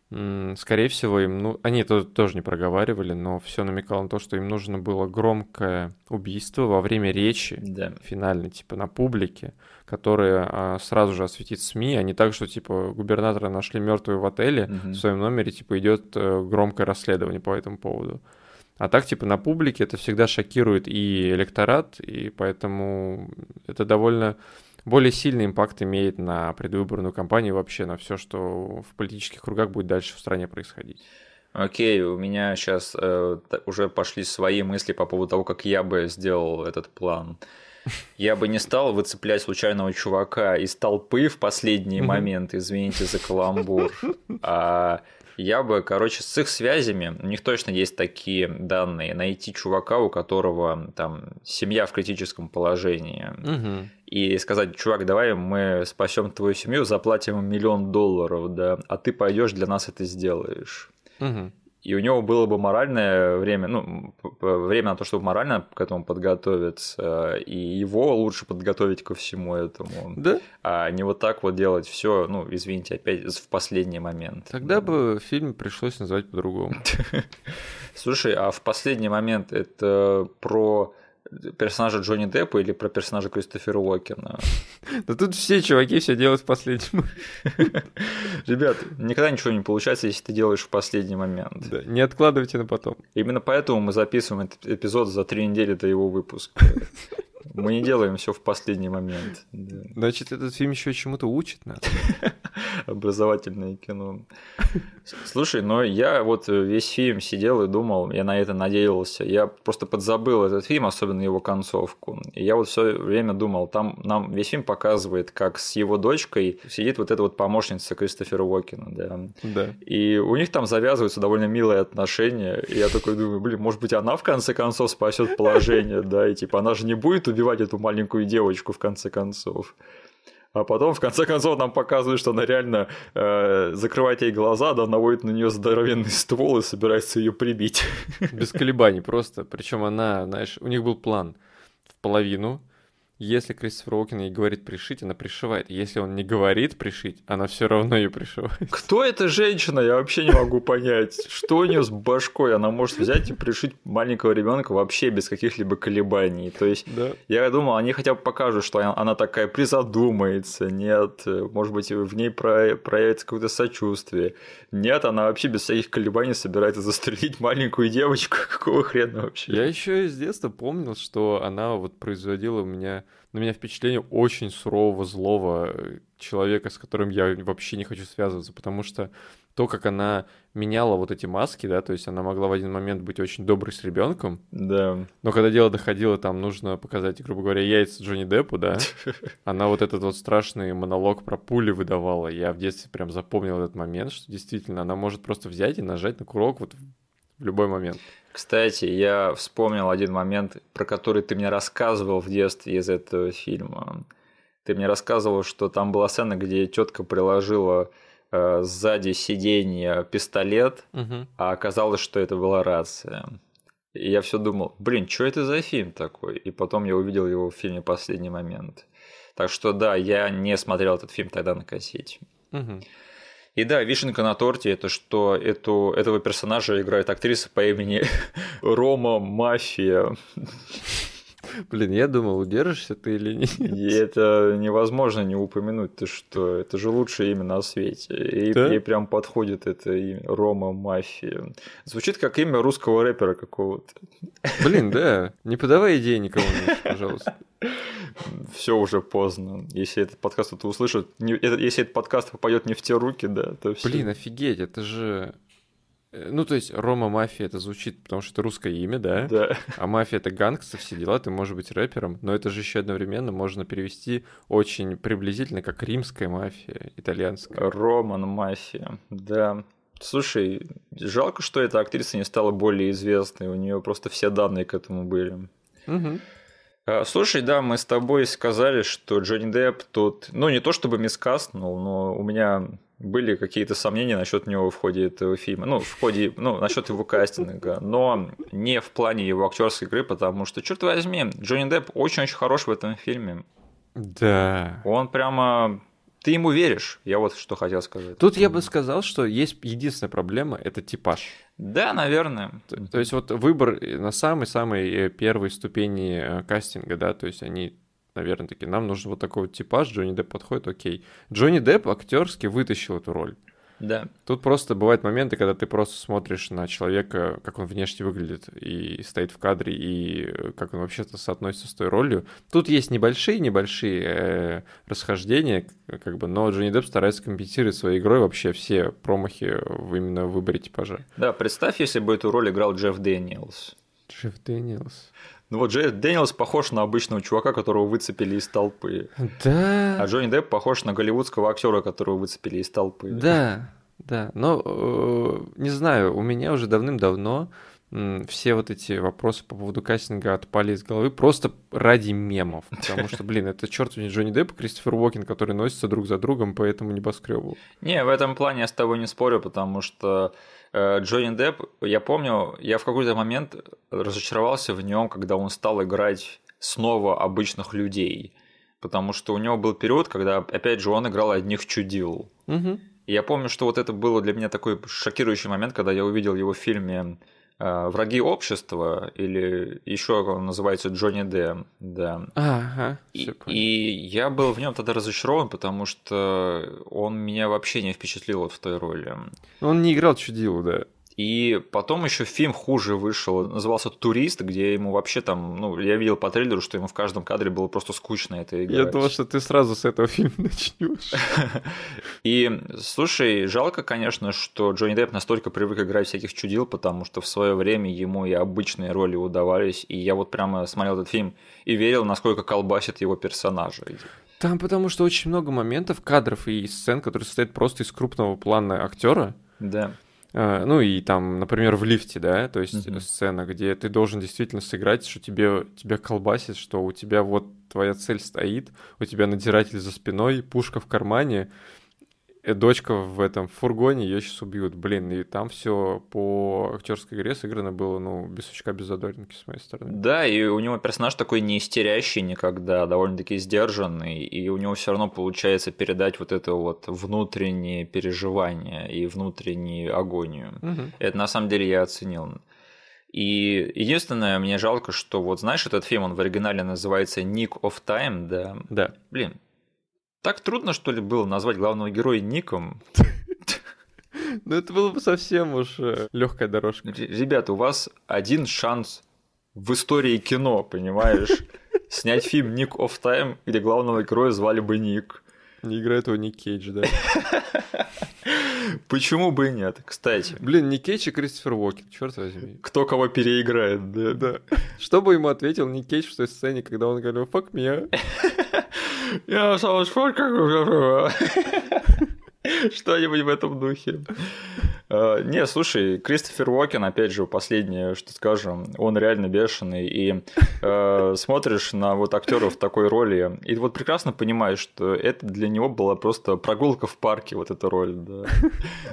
Скорее всего, им, ну, они это тоже не проговаривали, но все намекало на то, что им нужно было громкое убийство во время речи да. финальной, типа на публике, которое а, сразу же осветит СМИ, а не так, что типа губернатора нашли мертвую в отеле, угу. в своем номере типа идет э, громкое расследование по этому поводу. А так, типа, на публике это всегда шокирует и электорат, и поэтому это довольно более сильный импакт имеет на предвыборную кампанию вообще на все, что в политических кругах будет дальше в стране происходить. Окей, у меня сейчас э, уже пошли свои мысли по поводу того, как я бы сделал этот план. Я бы не стал выцеплять случайного чувака из толпы в последний момент, извините за каламбур, а я бы, короче, с их связями, у них точно есть такие данные, найти чувака, у которого там семья в критическом положении, угу. И сказать, чувак, давай мы спасем твою семью, заплатим миллион долларов, да, а ты пойдешь для нас это сделаешь. Угу и у него было бы моральное время, ну, время на то, чтобы морально к этому подготовиться, и его лучше подготовить ко всему этому. Да? А не вот так вот делать все, ну, извините, опять в последний момент. Тогда бы фильм пришлось назвать по-другому. Слушай, а в последний момент это про персонажа Джонни Деппа или про персонажа Кристофера Уокена? Да тут все чуваки все делают в последний Ребят, никогда ничего не получается, если ты делаешь в последний момент. Да, не откладывайте на потом. Именно поэтому мы записываем этот эпизод за три недели до его выпуска. Мы не делаем все в последний момент. Значит, этот фильм еще чему-то учит надо. Образовательное кино. Слушай, но я вот весь фильм сидел и думал, я на это надеялся. Я просто подзабыл этот фильм, особенно его концовку. И я вот все время думал, там нам весь фильм показывает, как с его дочкой сидит вот эта вот помощница Кристофера Уокена, да. Да. И у них там завязываются довольно милые отношения. И я такой думаю, блин, может быть, она в конце концов спасет положение, да, и типа она же не будет убивать эту маленькую девочку в конце концов. А потом, в конце концов, нам показывают, что она реально э, закрывает ей глаза, да, наводит на нее здоровенный ствол и собирается ее прибить. Без колебаний просто. Причем она, знаешь, у них был план в половину, если Кристофер Уокен ей говорит пришить, она пришивает. Если он не говорит пришить, она все равно ее пришивает. Кто эта женщина? Я вообще не могу понять. Что у нее с башкой? Она может взять и пришить маленького ребенка вообще без каких-либо колебаний. То есть да. я думал, они хотя бы покажут, что она такая призадумается. Нет, может быть, в ней проявится какое-то сочувствие. Нет, она вообще без всяких колебаний собирается застрелить маленькую девочку. Какого хрена вообще? Я еще из детства помнил, что она вот производила у меня на меня впечатление очень сурового, злого э, человека, с которым я вообще не хочу связываться, потому что то, как она меняла вот эти маски, да, то есть она могла в один момент быть очень доброй с ребенком, да. но когда дело доходило, там нужно показать, грубо говоря, яйца Джонни Деппу, да, она вот этот вот страшный монолог про пули выдавала. Я в детстве прям запомнил этот момент, что действительно она может просто взять и нажать на курок вот в любой момент. Кстати, я вспомнил один момент, про который ты мне рассказывал в детстве из этого фильма. Ты мне рассказывал, что там была сцена, где тетка приложила э, сзади сиденья пистолет, угу. а оказалось, что это была рация. И я все думал, блин, что это за фильм такой? И потом я увидел его в фильме «Последний момент». Так что да, я не смотрел этот фильм тогда на кассете. Угу. И да, вишенка на торте это что эту, этого персонажа играет актриса по имени Рома Мафия. Блин, я думал, удержишься ты или нет. И это невозможно не упомянуть, ты что, это же лучшее имя на свете. И, да? и прям подходит это имя, Рома Мафия. Звучит как имя русского рэпера какого-то. Блин, да, не подавай идеи никому, пожалуйста. Все уже поздно. Если этот подкаст кто-то услышит, не, если этот подкаст попадет не в те руки, да, то все. Блин, офигеть, это же ну, то есть Рома Мафия это звучит, потому что это русское имя, да? Да. А мафия это гангстер, все дела, ты можешь быть рэпером, но это же еще одновременно можно перевести очень приблизительно как римская мафия, итальянская. Роман Мафия, да. Слушай, жалко, что эта актриса не стала более известной, у нее просто все данные к этому были. Угу. Слушай, да, мы с тобой сказали, что Джонни Депп тут, ну не то чтобы мискаст, но, но у меня были какие-то сомнения насчет него в ходе этого фильма, ну, в ходе, ну, насчет его кастинга, но не в плане его актерской игры, потому что, черт возьми, Джонни Депп очень-очень хорош в этом фильме. Да. Он прямо ты ему веришь, я вот что хотел сказать. Тут я бы сказал, что есть единственная проблема – это типаж. Да, наверное. То, то есть вот выбор на самой-самой э, первой ступени э, кастинга, да, то есть они наверное, такие, нам нужен вот такой вот типаж, Джонни Депп подходит, окей. Джонни Депп актерски вытащил эту роль. Да. Тут просто бывают моменты, когда ты просто смотришь на человека, как он внешне выглядит, и стоит в кадре, и э, как он вообще-то соотносится с той ролью. Тут есть небольшие-небольшие э, расхождения, как бы, но Джонни Депп старается компенсировать своей игрой вообще все промахи в именно в выборе типажа. Да, представь, если бы эту роль играл Джефф Дэниелс. Джефф Дэниелс. Ну вот Джефф Дэниелс похож на обычного чувака, которого выцепили из толпы. Да. А Джонни Депп похож на голливудского актера, которого выцепили из толпы. Да, да. Но э, не знаю, у меня уже давным-давно все вот эти вопросы по поводу кастинга отпали из головы просто ради мемов. Потому что, блин, это черт не Джонни Депп и Кристофер Уокен, которые носятся друг за другом по этому небоскребу. Не, в этом плане я с тобой не спорю, потому что Э, Джонни Депп, я помню, я в какой-то момент разочаровался в нем, когда он стал играть снова обычных людей. Потому что у него был период, когда, опять же, он играл одних чудил. Угу. И я помню, что вот это было для меня такой шокирующий момент, когда я увидел его в фильме враги общества, или еще он называется Джонни Д. Да. Ага. И, и я был в нем тогда разочарован, потому что он меня вообще не впечатлил вот в той роли. Он не играл чудилу, да. И потом еще фильм хуже вышел, назывался «Турист», где ему вообще там, ну, я видел по трейлеру, что ему в каждом кадре было просто скучно это играть. Я думал, что ты сразу с этого фильма начнешь. И, слушай, жалко, конечно, что Джонни Депп настолько привык играть всяких чудил, потому что в свое время ему и обычные роли удавались, и я вот прямо смотрел этот фильм и верил, насколько колбасит его персонажа. Там потому что очень много моментов, кадров и сцен, которые состоят просто из крупного плана актера. Да. А, ну и там, например, в лифте, да, то есть mm-hmm. сцена, где ты должен действительно сыграть, что тебе тебя колбасит, что у тебя вот твоя цель стоит, у тебя надзиратель за спиной, пушка в кармане. Э, дочка в этом фургоне, ее сейчас убьют. Блин, и там все по актерской игре сыграно было, ну, без сучка, без задоринки с моей стороны. Да, и у него персонаж такой не истерящий никогда, довольно-таки сдержанный, и у него все равно получается передать вот это вот внутреннее переживание и внутреннюю агонию. Угу. Это на самом деле я оценил. И единственное, мне жалко, что вот знаешь, этот фильм, он в оригинале называется Nick of Time, да? Да. Блин, так трудно, что ли, было назвать главного героя Ником? Ну это было бы совсем уж э, легкая дорожка. Ребята, у вас один шанс в истории кино, понимаешь? Снять фильм Ник of Time, где главного героя звали бы Ник. Не играет его Ник Кейдж, да? Почему бы и нет, кстати? Блин, Ник Кейдж и Кристофер Уокен, черт возьми. Кто кого переиграет, да? Да. Что бы ему ответил Ник Кейдж в той сцене, когда он говорил «fuck me», Я сам Что-нибудь в этом духе. А, не, слушай, Кристофер Уокен, опять же, последнее, что скажем, он реально бешеный, и э, смотришь на вот актера в такой роли, и вот прекрасно понимаешь, что это для него была просто прогулка в парке, вот эта роль, да.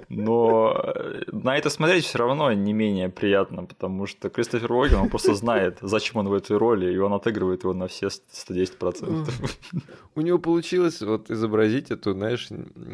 Но э, на это смотреть все равно не менее приятно, потому что Кристофер Уокен, он просто знает, зачем он в этой роли, и он отыгрывает его на все 110%. У него получилось вот изобразить эту, знаешь,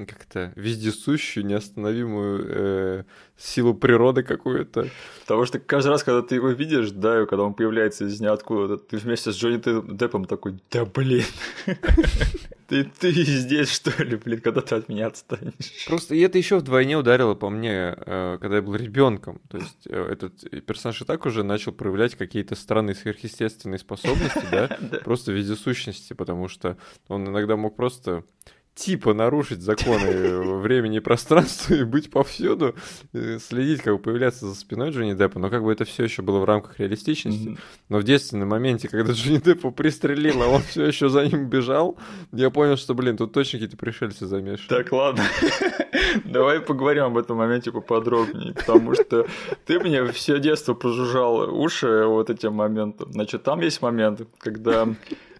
как-то вездесущую, неостановимую э, силу природы какую-то. Потому что каждый раз, когда ты его видишь, да, и когда он появляется из ниоткуда, ты вместе с Джонни Деппом такой, да блин, ты, ты здесь, что ли, блин, когда ты от меня отстанешь? Просто и это еще вдвойне ударило по мне, э, когда я был ребенком. То есть э, этот персонаж и так уже начал проявлять какие-то странные сверхъестественные способности, да, просто вездесущности, потому что он иногда мог просто типа нарушить законы времени и пространства и быть повсюду, э, следить, как бы появляться за спиной Джонни Деппа, но как бы это все еще было в рамках реалистичности. Mm-hmm. Но в действенном моменте, когда Джонни Деппа пристрелил, а он все еще за ним бежал, я понял, что, блин, тут точно какие-то пришельцы замешаны. Так, ладно. Давай поговорим об этом моменте поподробнее, потому что ты мне все детство прожужжал уши вот этим моментом. Значит, там есть момент, когда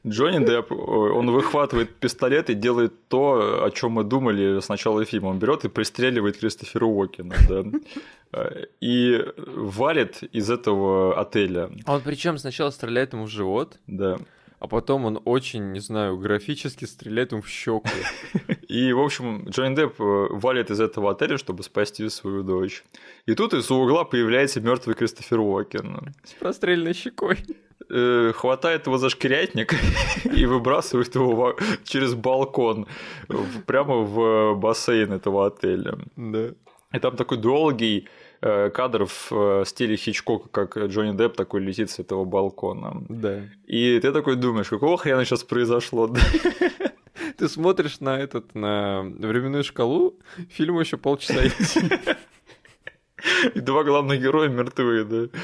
Джонни Депп, он выхватывает пистолет и делает то, о чем мы думали с начала фильма. Он берет и пристреливает Кристофера Уокена, да, и валит из этого отеля. А он причем сначала стреляет ему в живот, да. А потом он очень, не знаю, графически стреляет ему в щеку. И, в общем, Джонни Депп валит из этого отеля, чтобы спасти свою дочь. И тут из угла появляется мертвый Кристофер Уокен. С простреленной щекой э, хватает его за шкирятник и выбрасывает его через балкон прямо в бассейн этого отеля. Да. И там такой долгий э, кадр в э, стиле Хичкока, как Джонни Депп такой летит с этого балкона. Да. И ты такой думаешь, какого хрена сейчас произошло? Ты смотришь на этот, на временную шкалу, фильму еще полчаса есть. И два главных героя мертвые, да.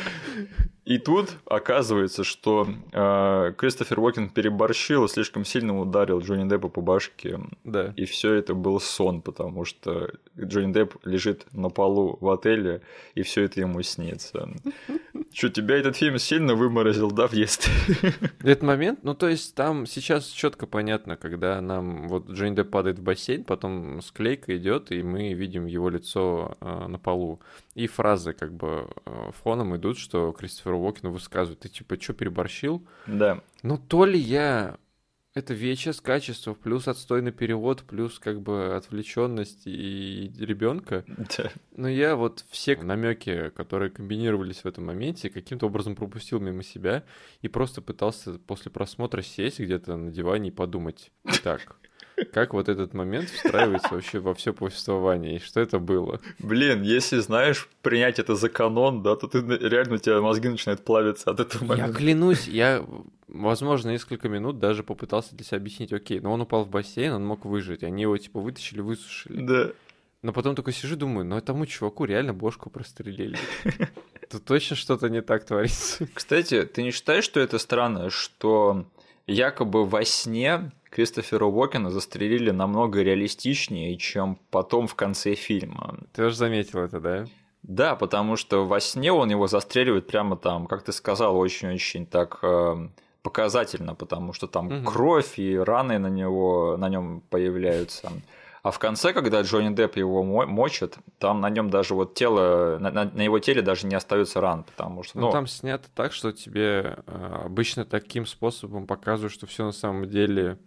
И тут оказывается, что э, Кристофер Уокен переборщил и слишком сильно ударил Джонни Деппа по башке. Да. И все это был сон, потому что Джонни Депп лежит на полу в отеле, и все это ему снится. Что, тебя этот фильм сильно выморозил, да, въезд? Этот момент, ну то есть там сейчас четко понятно, когда нам вот Джонни Депп падает в бассейн, потом склейка идет, и мы видим его лицо э, на полу. И фразы как бы э, фоном идут, что Кристоферу Уокену высказывают. Ты типа, что переборщил? Да. Ну, то ли я это VHS качество, плюс отстойный перевод, плюс как бы отвлеченность и ребенка. Да. Но я вот все намеки, которые комбинировались в этом моменте, каким-то образом пропустил мимо себя и просто пытался после просмотра сесть где-то на диване и подумать. Так, как вот этот момент встраивается вообще во все повествование, и что это было? Блин, если знаешь принять это за канон, да, то ты реально у тебя мозги начинают плавиться от этого момента. Я клянусь, я, возможно, несколько минут даже попытался для себя объяснить, окей, но он упал в бассейн, он мог выжить, они его типа вытащили, высушили. Да. Но потом такой сижу, думаю, ну этому чуваку реально бошку прострелили. Тут точно что-то не так творится. Кстати, ты не считаешь, что это странно, что якобы во сне Кристофера Уокена застрелили намного реалистичнее, чем потом в конце фильма. Ты уже заметил это, да? Да, потому что во сне он его застреливает прямо там, как ты сказал, очень-очень так э, показательно, потому что там угу. кровь и раны на него, на нем появляются. А в конце, когда Джонни Депп его мочит, там на нем даже вот тело, на, на его теле даже не остается ран, потому что... Ну, ну там снято так, что тебе э, обычно таким способом показывают, что все на самом деле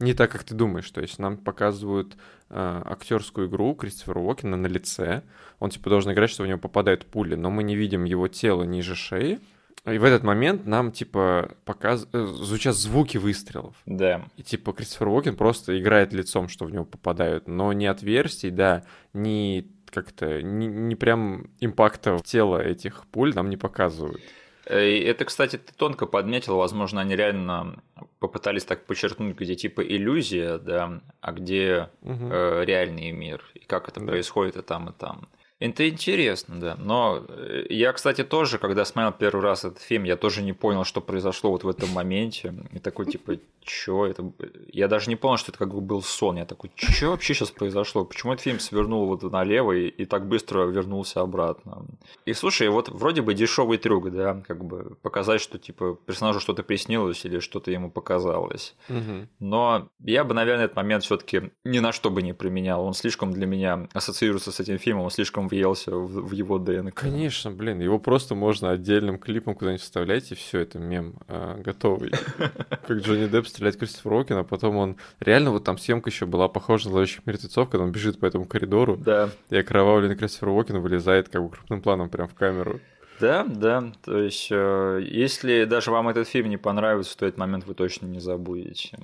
не так, как ты думаешь. То есть нам показывают э, актерскую игру Кристофера Уокена на лице. Он типа должен играть, что в него попадают пули, но мы не видим его тело ниже шеи. И в этот момент нам, типа, показ... Э, звучат звуки выстрелов. Да. И, типа, Кристофер Уокен просто играет лицом, что в него попадают. Но не отверстий, да, ни как-то, не, не прям импакта в тело этих пуль нам не показывают. Э, и это, кстати, ты тонко подметил, возможно, они реально попытались так подчеркнуть, где типа иллюзия, да, а где угу. э, реальный мир, и как это да. происходит и там, и там. Это интересно, да. Но э, я, кстати, тоже, когда смотрел первый раз этот фильм, я тоже не понял, что произошло вот в этом моменте. И такой, типа, чё это? Я даже не понял, что это как бы был сон. Я такой, что вообще сейчас произошло? Почему этот фильм свернул вот налево и, и так быстро вернулся обратно? И слушай, вот вроде бы дешевый трюк, да, как бы показать, что типа персонажу что-то приснилось или что-то ему показалось. Угу. Но я бы, наверное, этот момент все-таки ни на что бы не применял. Он слишком для меня ассоциируется с этим фильмом, он слишком въелся в, в его ДНК. Конечно, блин, его просто можно отдельным клипом куда-нибудь вставлять, и все, это мем а, готовый. Как Джонни Депп стрелять Кристофер Уокен, а потом он... Реально вот там съемка еще была похожа на «Зловещих мертвецов», когда он бежит по этому коридору, да. и окровавленный Кристофер Уокен вылезает как бы крупным планом прям в камеру. Да, да. То есть, э, если даже вам этот фильм не понравится, то этот момент вы точно не забудете.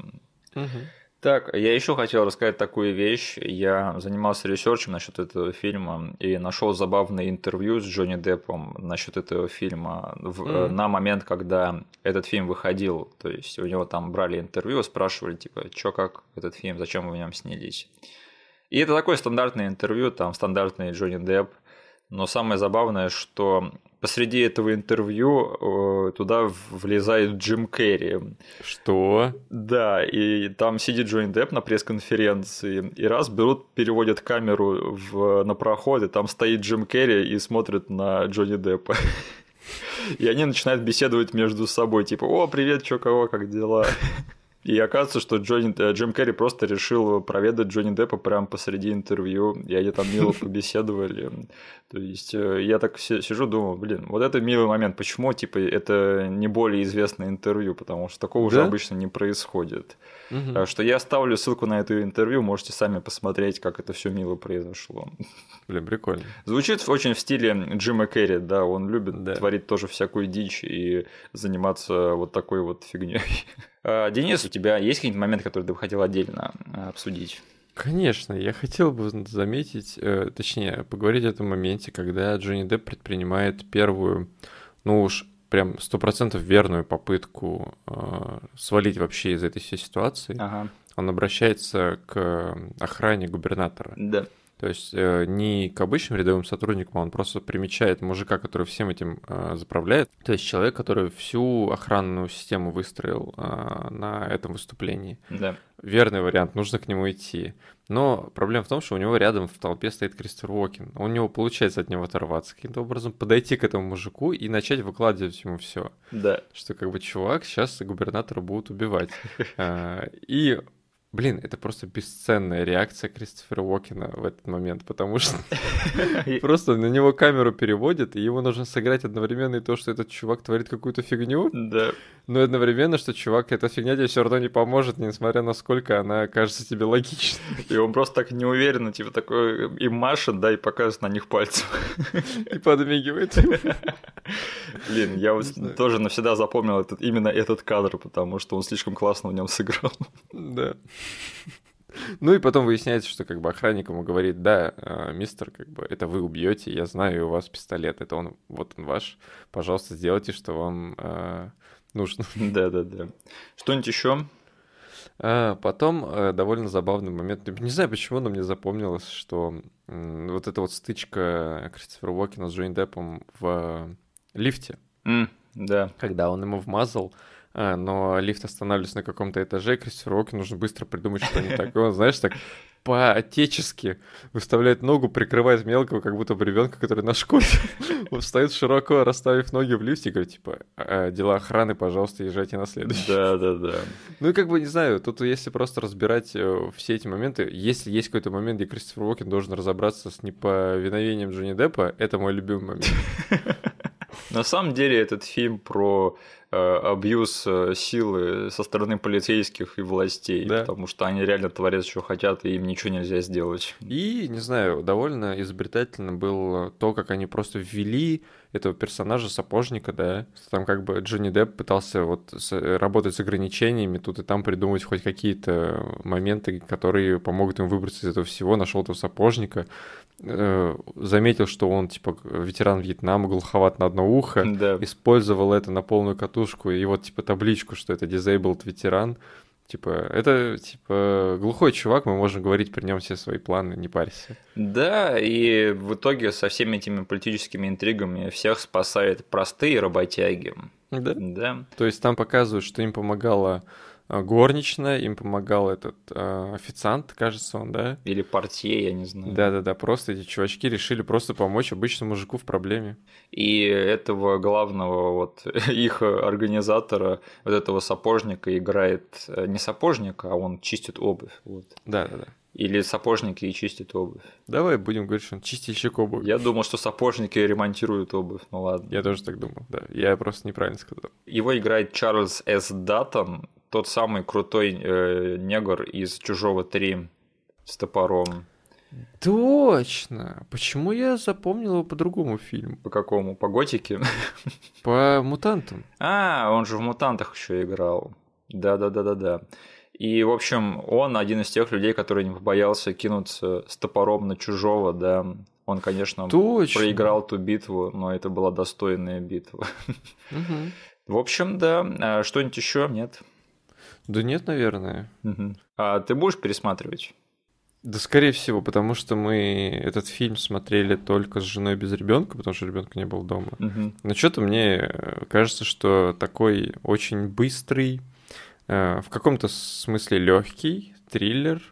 Угу. Так, я еще хотел рассказать такую вещь. Я занимался ресерчем насчет этого фильма и нашел забавное интервью с Джонни Деппом насчет этого фильма в, mm. на момент, когда этот фильм выходил. То есть у него там брали интервью, спрашивали, типа, что как этот фильм, зачем вы в нем снялись. И это такое стандартное интервью, там стандартный Джонни Депп. Но самое забавное, что посреди этого интервью э, туда влезает Джим Керри. Что? Да, и там сидит Джонни Депп на пресс-конференции, и раз берут, переводят камеру в, на проход, и там стоит Джим Керри и смотрит на Джонни Деппа. И они начинают беседовать между собой, типа, о, привет, чё, кого, как дела? И оказывается, что Джонни, э, Джим Керри просто решил проведать Джонни Деппа прямо посреди интервью, и они там мило побеседовали. То есть э, я так сижу, думаю, блин, вот это милый момент. Почему, типа, это не более известное интервью? Потому что такого да? уже обычно не происходит. Угу. Так что я оставлю ссылку на это интервью, можете сами посмотреть, как это все мило произошло. Блин, прикольно. Звучит очень в стиле Джима Керри, да, он любит да. творить тоже всякую дичь и заниматься вот такой вот фигней. А, Денис, у тебя есть какие-нибудь моменты, которые ты бы хотел отдельно а, обсудить? Конечно, я хотел бы заметить, э, точнее, поговорить о этом моменте, когда Джонни Депп предпринимает первую, ну уж прям сто процентов верную попытку э, свалить вообще из этой всей ситуации. Ага. Он обращается к охране губернатора. Да. То есть э, не к обычным рядовым сотрудникам, он просто примечает мужика, который всем этим э, заправляет. То есть человек, который всю охранную систему выстроил э, на этом выступлении. Да. Верный вариант, нужно к нему идти. Но проблема в том, что у него рядом в толпе стоит Кристер Уокин. У него получается от него оторваться, каким-то образом подойти к этому мужику и начать выкладывать ему все. Да. Что как бы чувак сейчас губернатора будут убивать. А, и Блин, это просто бесценная реакция Кристофера Уокена в этот момент, потому что просто на него камеру переводят, и ему нужно сыграть одновременно и то, что этот чувак творит какую-то фигню, да. но одновременно, что чувак, эта фигня тебе все равно не поможет, несмотря на сколько она кажется тебе логичной. И он просто так неуверенно, типа такой, и машет, да, и показывает на них пальцем. И подмигивает. Блин, я вот тоже навсегда запомнил этот, именно этот кадр, потому что он слишком классно в нем сыграл. Да. Ну и потом выясняется, что как бы охранник ему говорит, да, а, мистер, как бы это вы убьете, я знаю, у вас пистолет, это он, вот он ваш, пожалуйста, сделайте, что вам э, нужно. Да, да, да. Что-нибудь еще? А, потом э, довольно забавный момент. Не знаю почему, но мне запомнилось, что э, вот эта вот стычка Кристофера Уокена с Джонни Деппом в лифте. Mm, да. Когда он ему вмазал но лифт останавливается на каком-то этаже, Кристофер Уокен нужно быстро придумать, что не так. И он, знаешь, так по-отечески выставляет ногу, прикрывает мелкого, как будто бы ребенка, который на школе встает широко, расставив ноги в лифте, говорит, типа, «А, дела охраны, пожалуйста, езжайте на следующий. Да, да, да. Ну и как бы, не знаю, тут если просто разбирать э, все эти моменты, если есть какой-то момент, где Кристофер Уокен должен разобраться с неповиновением Джонни Деппа, это мой любимый момент. На самом деле этот фильм про абьюз э, силы со стороны полицейских и властей, Да. потому что они реально творят, что хотят, и им ничего нельзя сделать. И, не знаю, довольно изобретательно было то, как они просто ввели этого персонажа сапожника, да. Там как бы Джонни Депп пытался вот с- работать с ограничениями, тут и там придумать хоть какие-то моменты, которые помогут им выбраться из этого всего. Нашел этого сапожника, э, заметил, что он типа ветеран Вьетнама, глуховат на одно ухо, Да. использовал это на полную катушку, и вот типа табличку, что это disabled ветеран. Типа, это, типа, глухой чувак, мы можем говорить при нем все свои планы, не парься. Да, и в итоге со всеми этими политическими интригами всех спасает простые работяги. Да. Да. То есть там показывают, что им помогала горничная, им помогал этот а, официант, кажется он, да? Или портье, я не знаю. Да-да-да, просто эти чувачки решили просто помочь обычному мужику в проблеме. И этого главного вот их организатора, вот этого сапожника играет э, не сапожник, а он чистит обувь. Вот. Да-да-да. Или сапожники и чистят обувь. Давай будем говорить, что он чистильщик обуви. Я думал, что сапожники ремонтируют обувь. Ну ладно. Я тоже так думал, да. Я просто неправильно сказал. Его играет Чарльз С. Даттон, тот самый крутой э, негр из «Чужого 3» с топором. Точно! Почему я запомнил его по другому фильму? По какому? По готике? По мутантам. А, он же в «Мутантах» еще играл. Да-да-да-да-да. И, в общем, он один из тех людей, который не побоялся кинуться с топором на чужого, да. Он, конечно, Точно. проиграл ту битву, но это была достойная битва. Мгм. В общем, да. А Что-нибудь еще? Нет. Да нет, наверное. А ты будешь пересматривать? Да, скорее всего, потому что мы этот фильм смотрели только с женой без ребенка, потому что ребенка не было дома. Но что-то мне э, кажется, что такой очень быстрый, э, в каком-то смысле легкий триллер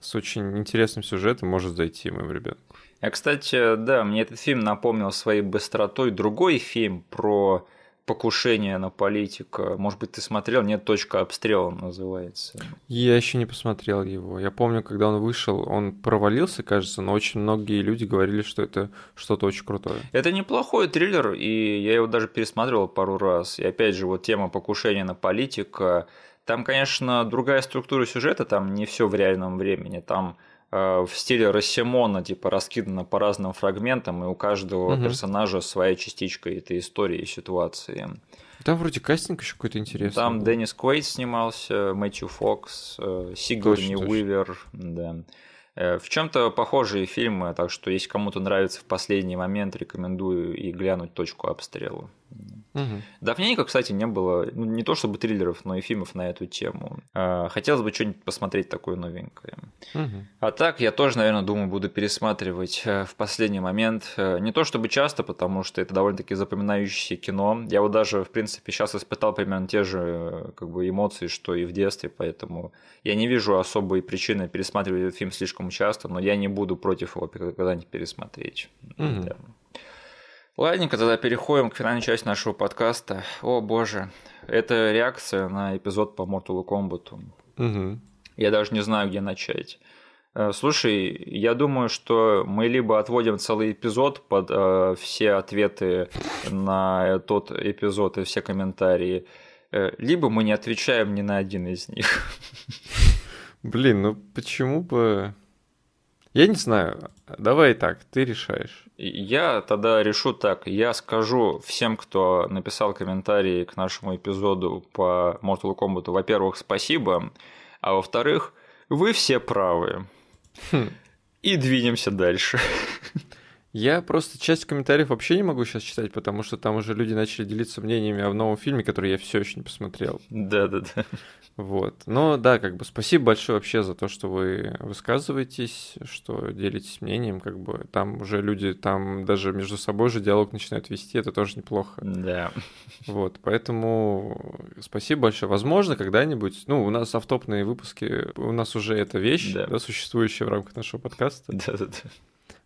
с очень интересным сюжетом может зайти моему ребенку. А, кстати, да, мне этот фильм напомнил своей быстротой другой фильм про покушение на политика. Может быть, ты смотрел? Нет, точка обстрела называется. Я еще не посмотрел его. Я помню, когда он вышел, он провалился, кажется, но очень многие люди говорили, что это что-то очень крутое. Это неплохой триллер, и я его даже пересматривал пару раз. И опять же, вот тема покушения на политика. Там, конечно, другая структура сюжета, там не все в реальном времени. Там в стиле Рассимона, типа, раскидано по разным фрагментам, и у каждого Мгм. персонажа своя частичка этой истории и ситуации. Там вроде кастинг еще какой-то интересный. Там был. Деннис Куэйт снимался, Мэтью Фокс, э, Сигурни. Уивер, да. Э, В чем-то похожие фильмы, так что если кому-то нравится в последний момент, рекомендую и глянуть точку обстрела. Мгм. Давненько, кстати, не было, ну, не то чтобы триллеров, но и фильмов на эту тему. Э, Хотелось бы что-нибудь посмотреть такое новенькое. Мгм. А так, я тоже, наверное, думаю, буду пересматривать э, в последний момент. Э, Не то чтобы часто, потому что это довольно-таки запоминающееся кино. Я вот даже, в принципе, сейчас испытал примерно те же э, как бы, эмоции, что и в детстве, поэтому я не вижу особой причины пересматривать этот фильм слишком часто, но я не буду против его когда-нибудь пересмотреть. Мгм. Да. Ладненько, тогда переходим к финальной части нашего подкаста. О боже, это реакция на эпизод по Mortal Kombat. Мгм. Я даже не знаю, где начать. Э, Слушай, я думаю, что мы либо отводим целый эпизод под э, все ответы на тот эпизод и все комментарии, э, либо мы не отвечаем ни на один из них. Блин, ну почему бы... Я не знаю. Давай так, ты решаешь. Я тогда решу так. Я скажу всем, кто написал комментарии к нашему эпизоду по Mortal Kombat, во-первых, спасибо, а во-вторых, вы все правы. Хм. И двинемся дальше. Я просто часть комментариев вообще не могу сейчас читать, потому что там уже люди начали делиться мнениями о новом фильме, который я все еще не посмотрел. Да-да-да. Вот. Но да, как бы спасибо большое вообще за то, что вы высказываетесь, что делитесь мнением, как бы там уже люди там даже между собой же диалог начинают вести, это тоже неплохо. Да. Вот, поэтому спасибо большое. Возможно, когда-нибудь, ну, у нас автопные выпуски, у нас уже эта вещь, да, да существующая в рамках нашего подкаста. Да-да-да.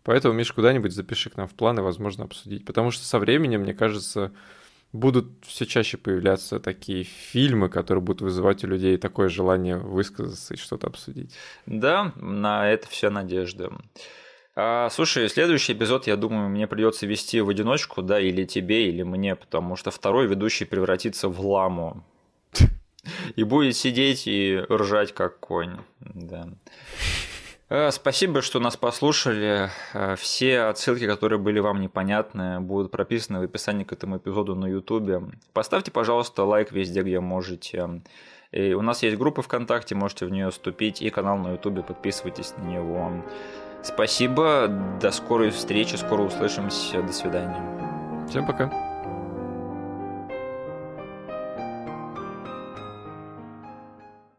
Поэтому, Миш, куда-нибудь запиши к нам в планы, возможно, обсудить. Потому что со временем, мне кажется, будут все чаще появляться такие фильмы, которые будут вызывать у людей такое желание высказаться и что-то обсудить. Да, на это вся надежда. А, слушай, следующий эпизод, я думаю, мне придется вести в одиночку, да, или тебе, или мне, потому что второй ведущий превратится в ламу. И будет сидеть и ржать как конь. Да. Э, спасибо, что нас послушали. Э, все отсылки, которые были вам непонятны, будут прописаны в описании к этому эпизоду на YouTube. Поставьте, пожалуйста, лайк везде, где можете. И у нас есть группа ВКонтакте, можете в нее вступить, и канал на YouTube, подписывайтесь на него. Спасибо, до скорой встречи, скоро услышимся, до свидания. Всем пока.